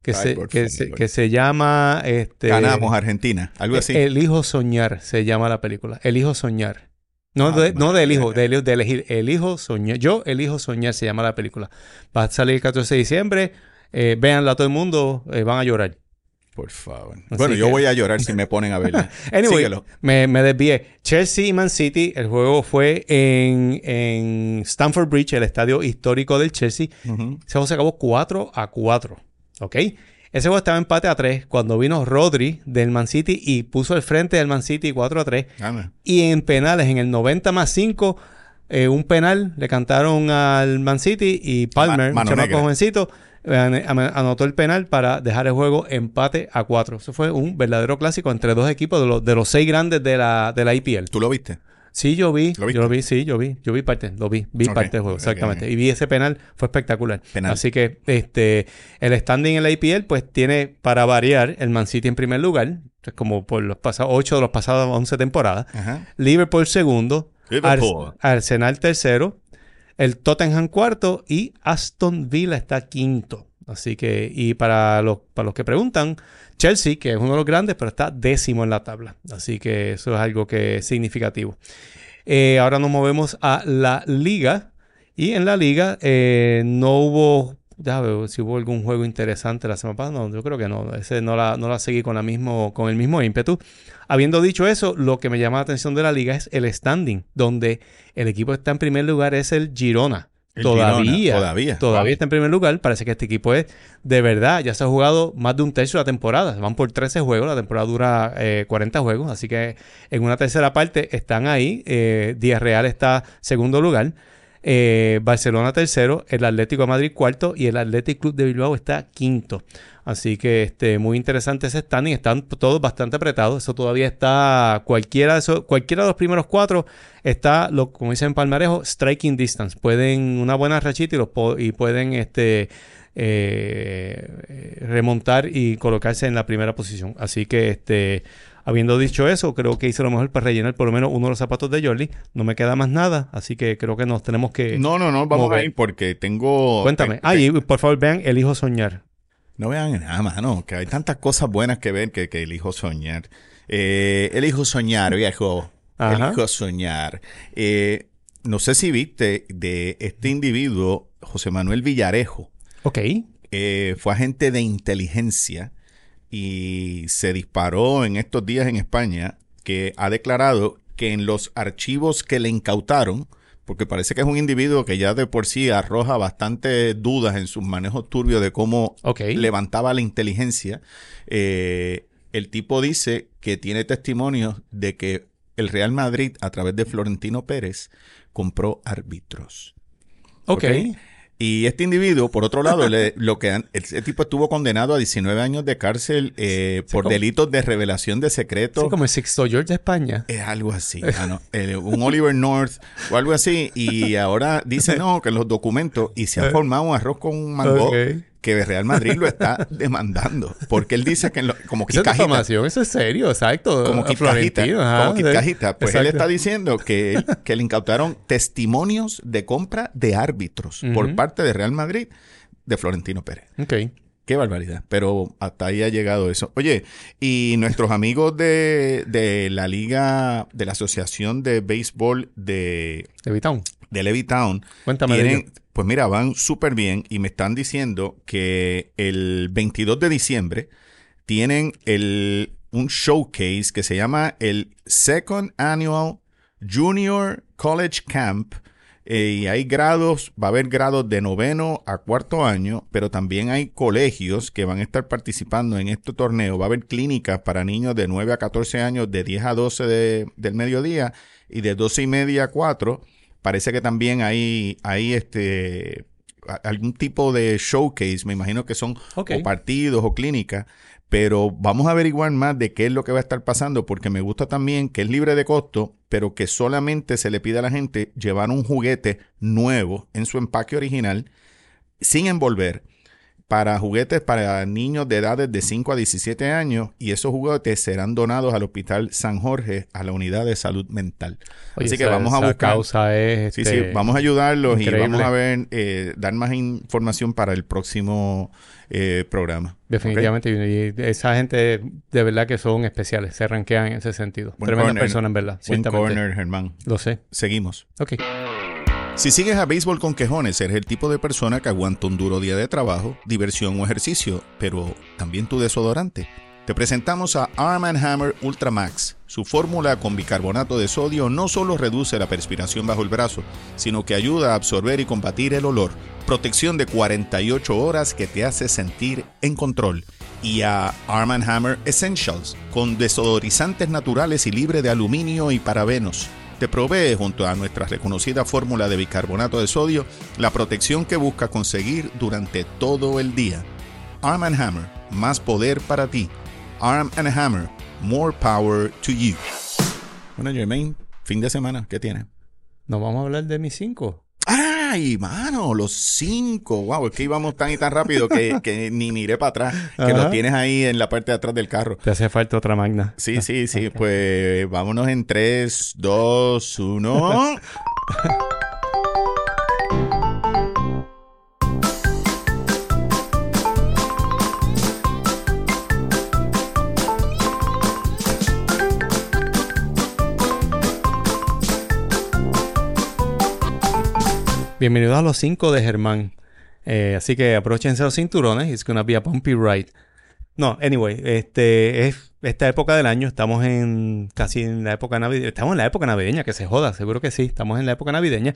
Que, Ay, se, que, se, que se llama este, Ganamos Argentina, algo así. El hijo soñar se llama la película. El hijo soñar. No, Ah, de- no del hijo, de elegir. El hijo soñar. Yo elijo soñar se llama la película. Va a salir el 14 de diciembre. Eh, véanla todo el mundo. eh, van a llorar. Por favor. Así bueno, yo que- voy a llorar si me ponen a verla. Anyway, Síguelo. me, me desvié. Chelsea y Man City. El juego fue en, en Stamford Bridge, el estadio histórico del Chelsea. Ujú. Ese juego se acabó 4 a 4. ¿Ok? Ese juego estaba empate a 3 cuando vino Rodri del Man City y puso al frente del Man City 4 a 3. Anda. Y en penales, en el 90 más 5, eh, un penal le cantaron al Man City y Palmer, Ma- un chamaco jovencito, anotó el penal para dejar el juego empate a 4. Eso fue un verdadero clásico entre dos equipos de los, de los seis grandes de la, de la IPL. ¿Tú lo viste? Sí, yo vi, ¿Lo yo lo vi, sí, yo vi, yo vi parte, lo vi, vi parte del juego, exactamente. Y vi ese penal, fue espectacular. Penal. Así que este el standing en la IPL, pues tiene para variar el Man City en primer lugar, como por los pasados 8 de los pasados 11 temporadas. Ajá. Liverpool segundo, Liverpool. Ars- Arsenal tercero, el Tottenham cuarto y Aston Villa está quinto. Así que, y para los, para los que preguntan, Chelsea, que es uno de los grandes, pero está décimo en la tabla. Así que eso es algo que es significativo. Eh, ahora nos movemos a la liga. Y en la liga eh, no hubo, ya veo si hubo algún juego interesante la semana pasada. No, yo creo que no. Ese no la, no la seguí con, la mismo, con el mismo ímpetu. Habiendo dicho eso, lo que me llama la atención de la liga es el standing, donde el equipo que está en primer lugar es el Girona, todavía, todavía, todavía está en primer lugar. Parece que este equipo es de verdad. Ya se ha jugado más de un tercio de la temporada. Van por 13 juegos. La temporada dura 40 eh, juegos. Así que en una tercera parte están ahí. Eh, Díaz Real está segundo lugar. Eh, Barcelona tercero, el Atlético de Madrid cuarto y el Atlético Club de Bilbao está quinto. Así que este, muy interesante ese standing. Están todos bastante apretados. Eso todavía está. Cualquiera de, cualquiera de los primeros cuatro está, lo, como dicen en Palmarejo, striking distance. Pueden una buena rachita y, los, y pueden este, eh, remontar y colocarse en la primera posición. Así que este. Habiendo dicho eso, creo que hice lo mejor para rellenar por lo menos uno de los zapatos de Jordi. No me queda más nada, así que creo que nos tenemos que. No, no, no, vamos a ir porque tengo. Cuéntame. Ah, y por favor vean El Hijo Soñar. No vean nada, mano, que hay tantas cosas buenas que ver que, que elijo soñar. Eh, elijo soñar, viejo. Elijo soñar. Eh, no sé si viste de este individuo, José Manuel Villarejo. Ok. Eh, fue agente de inteligencia y se disparó en estos días en España que ha declarado que en los archivos que le incautaron, porque parece que es un individuo que ya de por sí arroja bastante dudas en sus manejos turbios de cómo levantaba la inteligencia. Eh, el tipo dice que tiene testimonios de que el Real Madrid, a través de Florentino Pérez, compró árbitros. Ok. Y este individuo, por otro lado, lo que ese tipo estuvo condenado a 19 años de cárcel eh, por delitos de revelación de secretos. Sí, como el Sixto George de España. Es algo así, un Oliver North o algo así. Y ahora dice no, que los documentos, y se ha formado un arroz con un mango que Real Madrid lo está demandando. Porque él dice que como que información, eso es serio, exacto. Como que como Cajita. Pues él está diciendo que, que le incautaron testimonios de compra de árbitros por parte de Real Madrid de Florentino Pérez. Ok. Qué barbaridad. Pero hasta ahí ha llegado eso. Oye, y nuestros amigos de, de la Liga, de la Asociación de Béisbol de... Levittown. De Levittown. Cuéntame tienen, pues mira, van súper bien y me están diciendo que el 22 de diciembre tienen el, un showcase que se llama el Second Annual Junior College Camp. Eh, y hay grados, va a haber grados de noveno a cuarto año, pero también hay colegios que van a estar participando en este torneo. Va a haber clínicas para niños de 9 a 14 años, de 10 a 12 de, del mediodía y de 12 y media a 4 parece que también hay, hay este algún tipo de showcase, me imagino que son o partidos o clínicas, pero vamos a averiguar más de qué es lo que va a estar pasando, porque me gusta también que es libre de costo, pero que solamente se le pide a la gente llevar un juguete nuevo en su empaque original, sin envolver para juguetes para niños de edades de 5 a 17 años y esos juguetes serán donados al Hospital San Jorge a la Unidad de Salud Mental. Así que vamos a buscar. causa es, sí, sí, este, vamos a ayudarlos y vamos a ver, eh, dar más información para el próximo eh, programa. Definitivamente. Y esa gente de verdad que son especiales, se ranquean en ese sentido. Tremenda persona en verdad. Buen corner, Germán. Lo sé. Seguimos. Ok. Si sigues a béisbol con quejones, eres el tipo de persona que aguanta un duro día de trabajo, diversión o ejercicio, pero también tu desodorante. Te presentamos a Arm Hammer Ultra Max. Su fórmula con bicarbonato de sodio no solo reduce la perspiración bajo el brazo, sino que ayuda a absorber y combatir el olor. Protección de 48 horas que te hace sentir en control. Y a Arm Hammer Essentials, con desodorizantes naturales y libre de aluminio y parabenos provee, junto a nuestra reconocida fórmula de bicarbonato de sodio, la protección que busca conseguir durante todo el día. Arm ⁇ Hammer, más poder para ti. Arm ⁇ Hammer, more power to you. Bueno, Jermaine, fin de semana, ¿qué tiene? Nos vamos a hablar de mis cinco. ¡Ay, mano! Los cinco. Wow, es que íbamos tan y tan rápido que, ni miré para atrás. Que los tienes ahí en la parte de atrás del carro. Te hace falta otra magna. Sí, sí, sí. Pues vámonos en 3, 2, 1. Bienvenidos a los 5 de Germán. Eh, así que aprovechense los cinturones. It's gonna be a bumpy ride. No, anyway, este es esta época del año. Estamos en casi en la época navideña. Estamos en la época navideña, que se joda, seguro que sí. Estamos en la época navideña.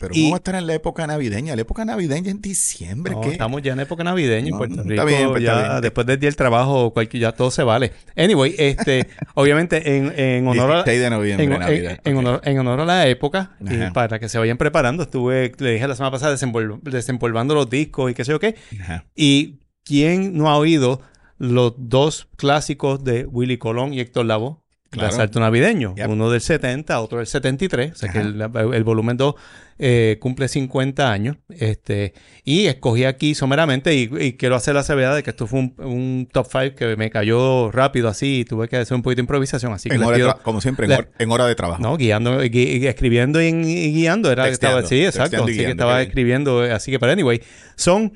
Pero Y- ¿cómo va a estar en la época navideña? La época navideña en diciembre, No, ¿qué? estamos ya en época navideña en Puerto está Rico. bien, pues, ya está bien. después del día del trabajo, cualquier, ya todo se vale. Anyway, este, obviamente en, en honor a, 16 de noviembre, en, Navidad. honor, en honor a la época, y para que se vayan preparando, estuve, le dije la semana pasada, desempol- desempolvando los discos y qué sé yo qué. Ajá. Y quién no ha oído los dos clásicos de Willy Colón y Héctor Lavoe? Claro. De Asalto Navideño. Yep. Uno del 70, otro del 73. O sea que Ajá. el, el volumen 2 eh, cumple 50 años. Este, y escogí aquí someramente, y, y quiero hacer la salvedad de que esto fue un, un top 5 que me cayó rápido así y tuve que hacer un poquito de improvisación. Así que En hora pido- como siempre, en, hora de trabajo. no, guiando, gui- gui- escribiendo y, y guiando. Era, Texteando, estaba, sí, exacto. Así que estaba escribiendo. eh, Así que, pero anyway, son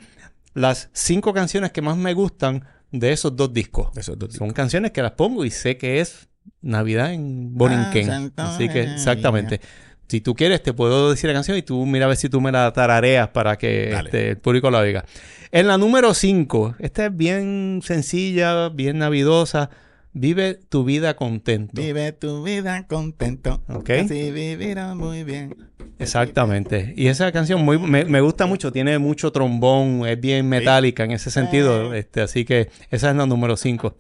las cinco canciones que más me gustan de esos dos discos. Esos dos Son canciones que las pongo y sé que es Navidad en Borinquen. Ah, Así que, exactamente. Si tú quieres, te puedo decir la canción y tú mira a ver si tú me la tarareas para que este, el público la oiga. En la número 5, esta es bien sencilla, bien navidosa. Vive tu vida contento. Vive tu vida contento. Ok. Así vivirás muy bien. Exactamente. Y esa canción muy, me, me gusta mucho, tiene mucho trombón, es bien metálica en ese sentido. Eh. Este, así que esa es la número 5.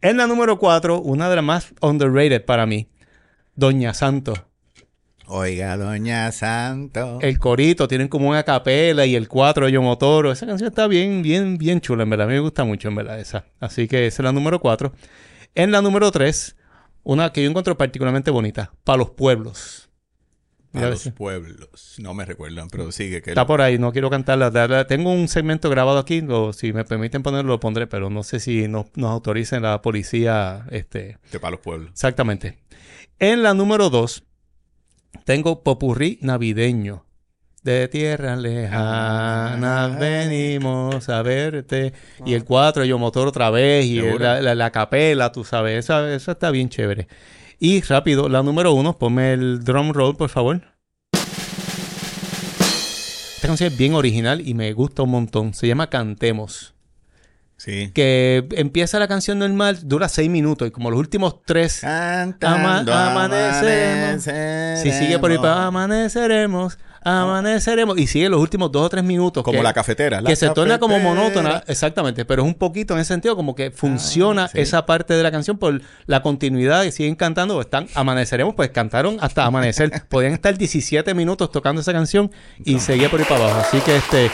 En la número 4, una de las más underrated para mí, Doña Santo. Oiga, Doña Santo. El corito, tienen como una capela y el 4 de Yomotoro. Esa canción está bien, bien, bien chula, en verdad. A mí me gusta mucho, en verdad, esa. Así que esa es la número 4. En la número 3, una que yo encuentro particularmente bonita, Para los Pueblos. A los pueblos. No me recuerdan, pero sigue. Que Está por ahí, no quiero cantarla. Tengo un segmento grabado aquí, lo- si me permiten ponerlo, lo pondré, pero no sé si nos, nos autoricen la policía. Este, de para los pueblos. exactamente. En la número 2, tengo Popurrí Navideño. De tierras lejanas Ah. venimos a verte. Y el 4, yo motor otra vez. Y la, la- la capela, tú sabes. Esa, esa está bien chévere. Y rápido, la número 1, ponme el drum roll, por favor. Esta canción es bien original y me gusta un montón. Se llama Cantemos. Sí. Que empieza la canción normal, dura seis minutos y como los últimos tres, Cantando Ama- amaneceremos. si sigue por ahí para amaneceremos, amaneceremos y sigue los últimos dos o tres minutos. Como que, la cafetera. la que se torna como monótona, exactamente, pero es un poquito en ese sentido como que funciona Ah, sí. esa parte de la canción por la continuidad y siguen cantando, están amaneceremos, pues cantaron hasta amanecer. Podían estar 17 minutos tocando esa canción y seguía por ahí para abajo. Así que este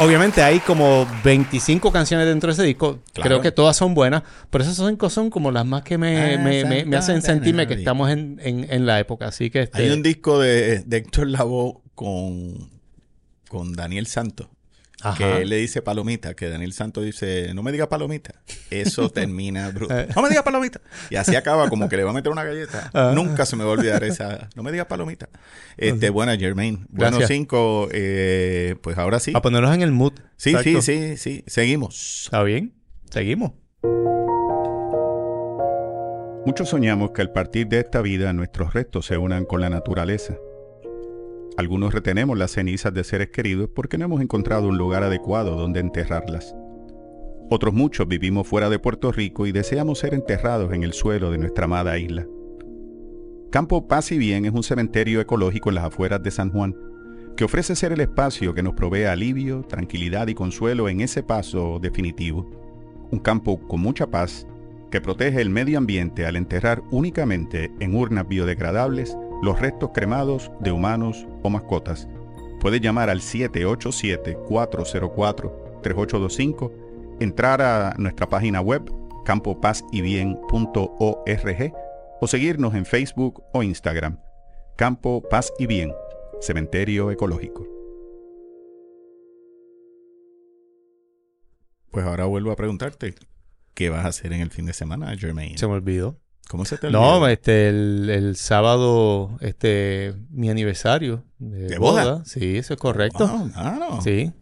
Obviamente hay como 25 canciones dentro de ese disco. Claro. Creo que todas son buenas. Pero esas cinco son como las más que me, Ah, me- me- me hacen sentirme que estamos en, en- en la época. Así que este, Hay un disco de, de Héctor Lavoe con, con Daniel Santos. Ajá. Que él le dice palomita, que Daniel Santos dice, no me digas palomita. Eso termina bruto. Eh. No me digas palomita. Y así acaba, como que le va a meter una galleta. Ah. Nunca se me va a olvidar esa. No me digas palomita. Este, buena, Germain. Bueno, cinco. eh, pues ahora sí. A ponerlos en el mood. Sí, Exacto. sí, sí, sí. Seguimos. ¿Está bien? Seguimos. Muchos soñamos que al partir de esta vida nuestros restos se unan con la naturaleza. Algunos retenemos las cenizas de seres queridos porque no hemos encontrado un lugar adecuado donde enterrarlas. Otros muchos vivimos fuera de Puerto Rico y deseamos ser enterrados en el suelo de nuestra amada isla. Campo Paz y Bien es un cementerio ecológico en las afueras de San Juan, que ofrece ser el espacio que nos provee alivio, tranquilidad y consuelo en ese paso definitivo. Un campo con mucha paz que protege el medio ambiente al enterrar únicamente en urnas biodegradables los restos cremados de humanos o mascotas. Puedes llamar al 787-404-3825, entrar a nuestra página web campopazybien.org o seguirnos en Facebook o Instagram. Campo Paz y Bien, Cementerio Ecológico. Pues ahora vuelvo a preguntarte, ¿qué vas a hacer en el fin de semana, Jermaine? Se me olvidó. ¿Cómo se te No, olvidó? este, el, el sábado, este, mi aniversario de, ¿De boda? Sí, eso es correcto. Ah, claro. Sí.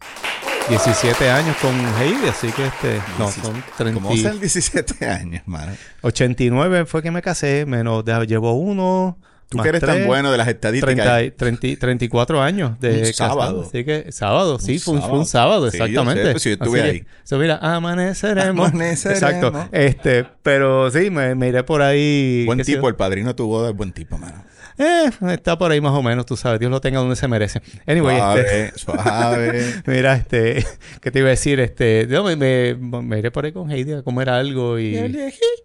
17 años con Heidi, así que este, no, son 30, ¿Cómo ser 17 años, mano? 89 fue que me casé, menos, llevo uno. Tú que eres tan tres, bueno de las estadísticas. 30 y- 30 y 34 años de Un casado. sábado. Así que sábado, sí, Un fue, un- fue un sábado. sábado, Sí, yo sé, exactamente. pues, sí, yo estuve Así ahí. que, so, mira, amaneceremos. Amaneceremos. Exacto. Este, pero sí, me, me iré por ahí. Buen tipo, el padrino de tu boda es buen tipo, mano. Eh, está por ahí más o menos, tú sabes. Dios lo tenga donde se merece. Anyway, Suave, este, suave. mira, este, ¿qué te iba a decir? Este, yo me, me, me iré por ahí con Heidi a comer algo y...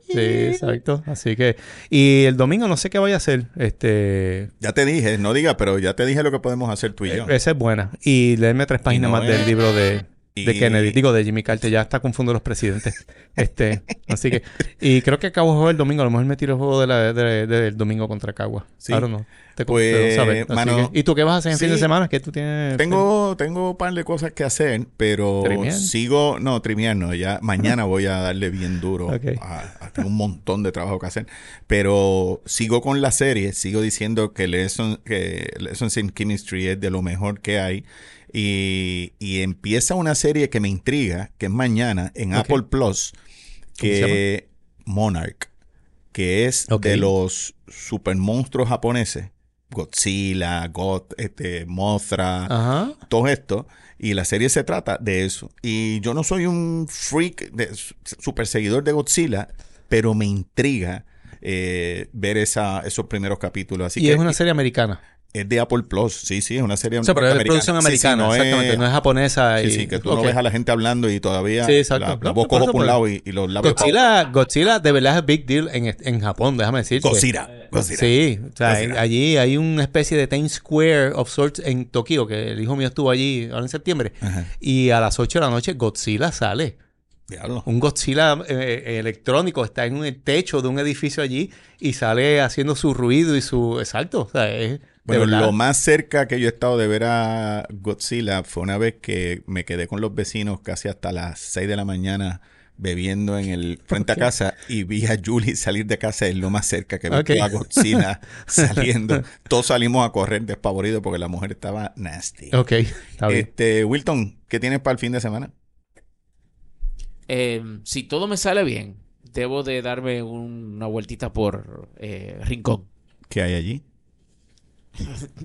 Sí, exacto. Así que, y el domingo no sé qué voy a hacer. Este, Ya te dije, no diga, pero ya te dije lo que podemos hacer tú y yo. esa es buena. Y leerme tres páginas no más del libro de, de Kennedy. Digo, de Jimmy Carter. Ya está confundo los presidentes. Este, así que, y creo que acabo de jugar el domingo. A lo mejor me tiro el juego de la, de- de- del domingo contra Cagua. Sí. Know. Te, Pues, sabes. Mano, que- ¿Y tú qué vas a hacer en fin de sí. semana? ¿Qué tú tienes? Tengo, tengo un par de cosas que hacer, pero ¿Trimear? sigo, no, trimear no, ya mañana voy a darle bien duro. Ok. a- a- tengo un montón de trabajo que hacer, pero sigo con la serie, sigo diciendo que Lessons, que Lessons in Chemistry es de lo mejor que hay. Y, y empieza una serie que me intriga, que es mañana en. Apple Plus, ¿Cómo se que Monarch, que es de los super monstruos japoneses. Godzilla, God, este, Mothra, Ajá. todo esto. Y la serie se trata de eso. Y yo no soy un freak, de, super seguidor de Godzilla, pero me intriga eh, ver esa, esos primeros capítulos. Así y que es una serie americana. Es de Apple Plus. Sí, sí, es una serie O sea, pero es de producción Sí, sí, americana. no es- exactamente. No es japonesa. Sí, y- sí, que tú no ves a la gente hablando y todavía Sí, exacto. la, la No, voz por cojo eso, por un lado y, y los labios... Godzilla, Godzilla de verdad es big deal en, en Japón, déjame decirte. Godzilla. Godzilla. Sí, o sea, Godzilla. allí hay una especie de Times Square of sorts en Tokio, que el hijo mío estuvo allí ahora en septiembre. Ajá. Y a las 8 de la noche Godzilla sale. Diablo. Un Godzilla eh, electrónico está en el techo de un edificio allí y sale haciendo su ruido y su... Exacto. O sea, es, Bueno, lo más cerca que yo he estado de ver a Godzilla fue una vez que me quedé con los vecinos casi hasta las 6 de la mañana bebiendo en el frente a casa y vi a Julie salir de casa, es lo más cerca que vi Ok. a Godzilla saliendo. Todos salimos a correr despavoridos porque la mujer estaba nasty. Ok, está bien. Este, Wilton, ¿qué tienes para el fin de semana? Eh, si todo me sale bien, debo de darme un- una vueltita por eh, Rincón. ¿Qué hay allí?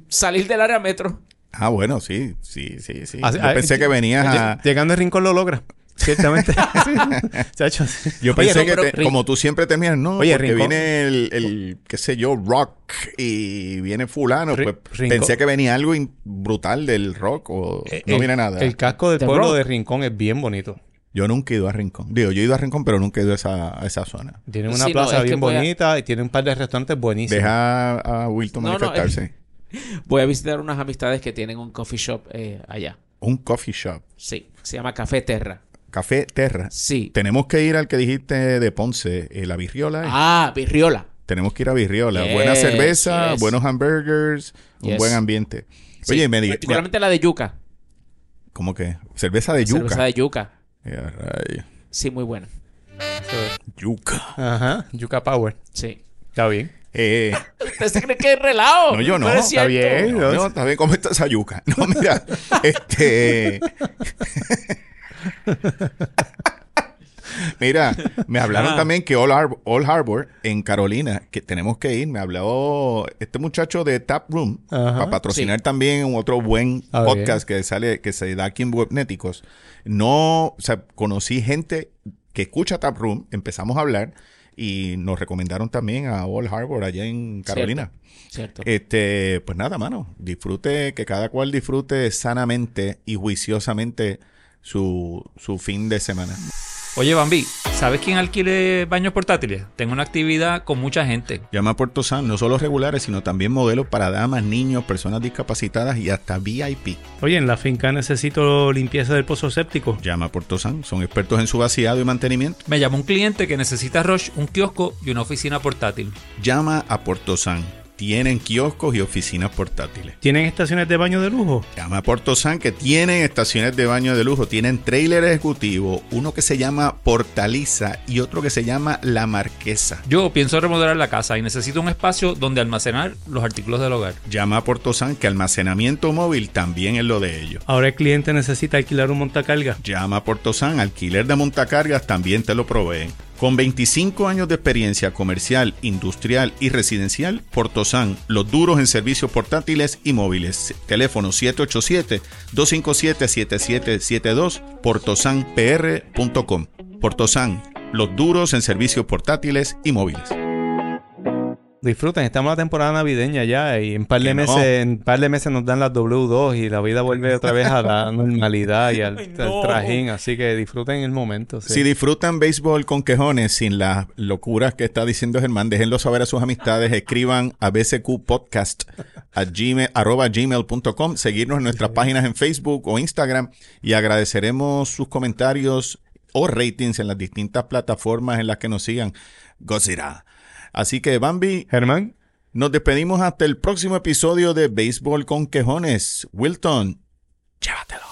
Salir del área metro. Ah, bueno, sí, sí, sí, sí. Así- Yo ah, pensé que venías a... Llegando al rincón lo logra. Ciertamente. Yo Oye, pensé no, que, te- como tú siempre te miras, no, Oye, porque Rincón- viene el, el, qué sé yo, rock y viene fulano, pues Rincón- pensé que venía algo brutal del rock o Eh, no el- viene nada. El casco del pueblo Rock. de Rincón es bien bonito. Yo nunca he ido a Rincón. Digo, yo he ido a Rincón, pero nunca he ido a esa, a esa zona. Tiene una Sí, plaza bien voy a- bonita y tiene un par de restaurantes buenísimos. Deja a Wilton No, no, manifestarse. Voy a visitar unas amistades que tienen un coffee shop eh, allá. Un coffee shop. Sí, se llama Café Terra. Café Terra. Sí. Tenemos que ir al que dijiste de Ponce, eh, la Virriola. ¿eh? Ah, Virriola. Tenemos que ir a Virriola. Yes, Buena cerveza, yes. buenos hamburgers, un Yes. buen ambiente. Sí, Oye, me di- particularmente la de yuca. ¿Cómo que? Cerveza de yuca. Cerveza de yuca. Sí, muy buena. Yuca. Ajá, Yuca Power. Sí. Está bien. Eh, ¿Usted se cree que es relajo? No, yo no. es Está cierto. bien. no, no, está bien, ¿cómo está esa yuca? No, mira, este... Mira, me hablaron Ah. también que All, Har- All Harbor en Carolina, que tenemos que ir. Me habló este muchacho de Tap Room Ajá. para patrocinar también otro buen Ah, podcast que sale, que se da aquí en Webnéticos. No, o sea, conocí gente que escucha Tap Room, empezamos a hablar y nos recomendaron también a All Harbor allá en Carolina. Cierto. Este, pues nada, mano. Disfrute, que cada cual disfrute sanamente y juiciosamente su, su fin de semana. Oye, Bambi, ¿sabes quién alquile baños portátiles? Tengo una actividad con mucha gente. Llama a Puerto San, no solo regulares, sino también modelos para damas, niños, personas discapacitadas y hasta VIP. Oye, en la finca necesito limpieza del pozo séptico. Llama a Puerto San, son expertos en su vaciado y mantenimiento. Me llamó un cliente que necesita Rush, un kiosco y una oficina portátil. Llama a Puerto San. Tienen kioscos y oficinas portátiles. ¿Tienen estaciones de baño de lujo? Llama a Puerto San que tienen estaciones de baño de lujo, tienen trailer ejecutivo, uno que se llama Portaliza y otro que se llama La Marquesa. Yo pienso remodelar la casa y necesito un espacio donde almacenar los artículos del hogar. Llama a Puerto San que almacenamiento móvil también es lo de ellos. Ahora el cliente necesita alquilar un montacarga. Llama a Puerto San, alquiler de montacargas también te lo proveen. Con 25 años de experiencia comercial, industrial y residencial, Portosan, los duros en servicios portátiles y móviles. Teléfono 787-257-7772, portosanpr.com. Portosan, los duros en servicios portátiles y móviles. Disfruten, estamos en la temporada navideña ya y en par de no. meses, en par de meses nos dan las W2 y la vida vuelve otra vez a la normalidad y al, Ay, al no. trajín, así que disfruten el momento. sí. Si disfrutan béisbol con quejones sin las locuras que está diciendo Germán, déjenlo saber a sus amistades, escriban a BCQ Podcast a gmail, arroba gmail.com, seguirnos en nuestras páginas en Facebook o Instagram y agradeceremos sus comentarios o ratings en las distintas plataformas en las que nos sigan. Gozirá. Así que Bambi, Germán, nos despedimos hasta el próximo episodio de Béisbol con Quejones. Wilton, llévatelo.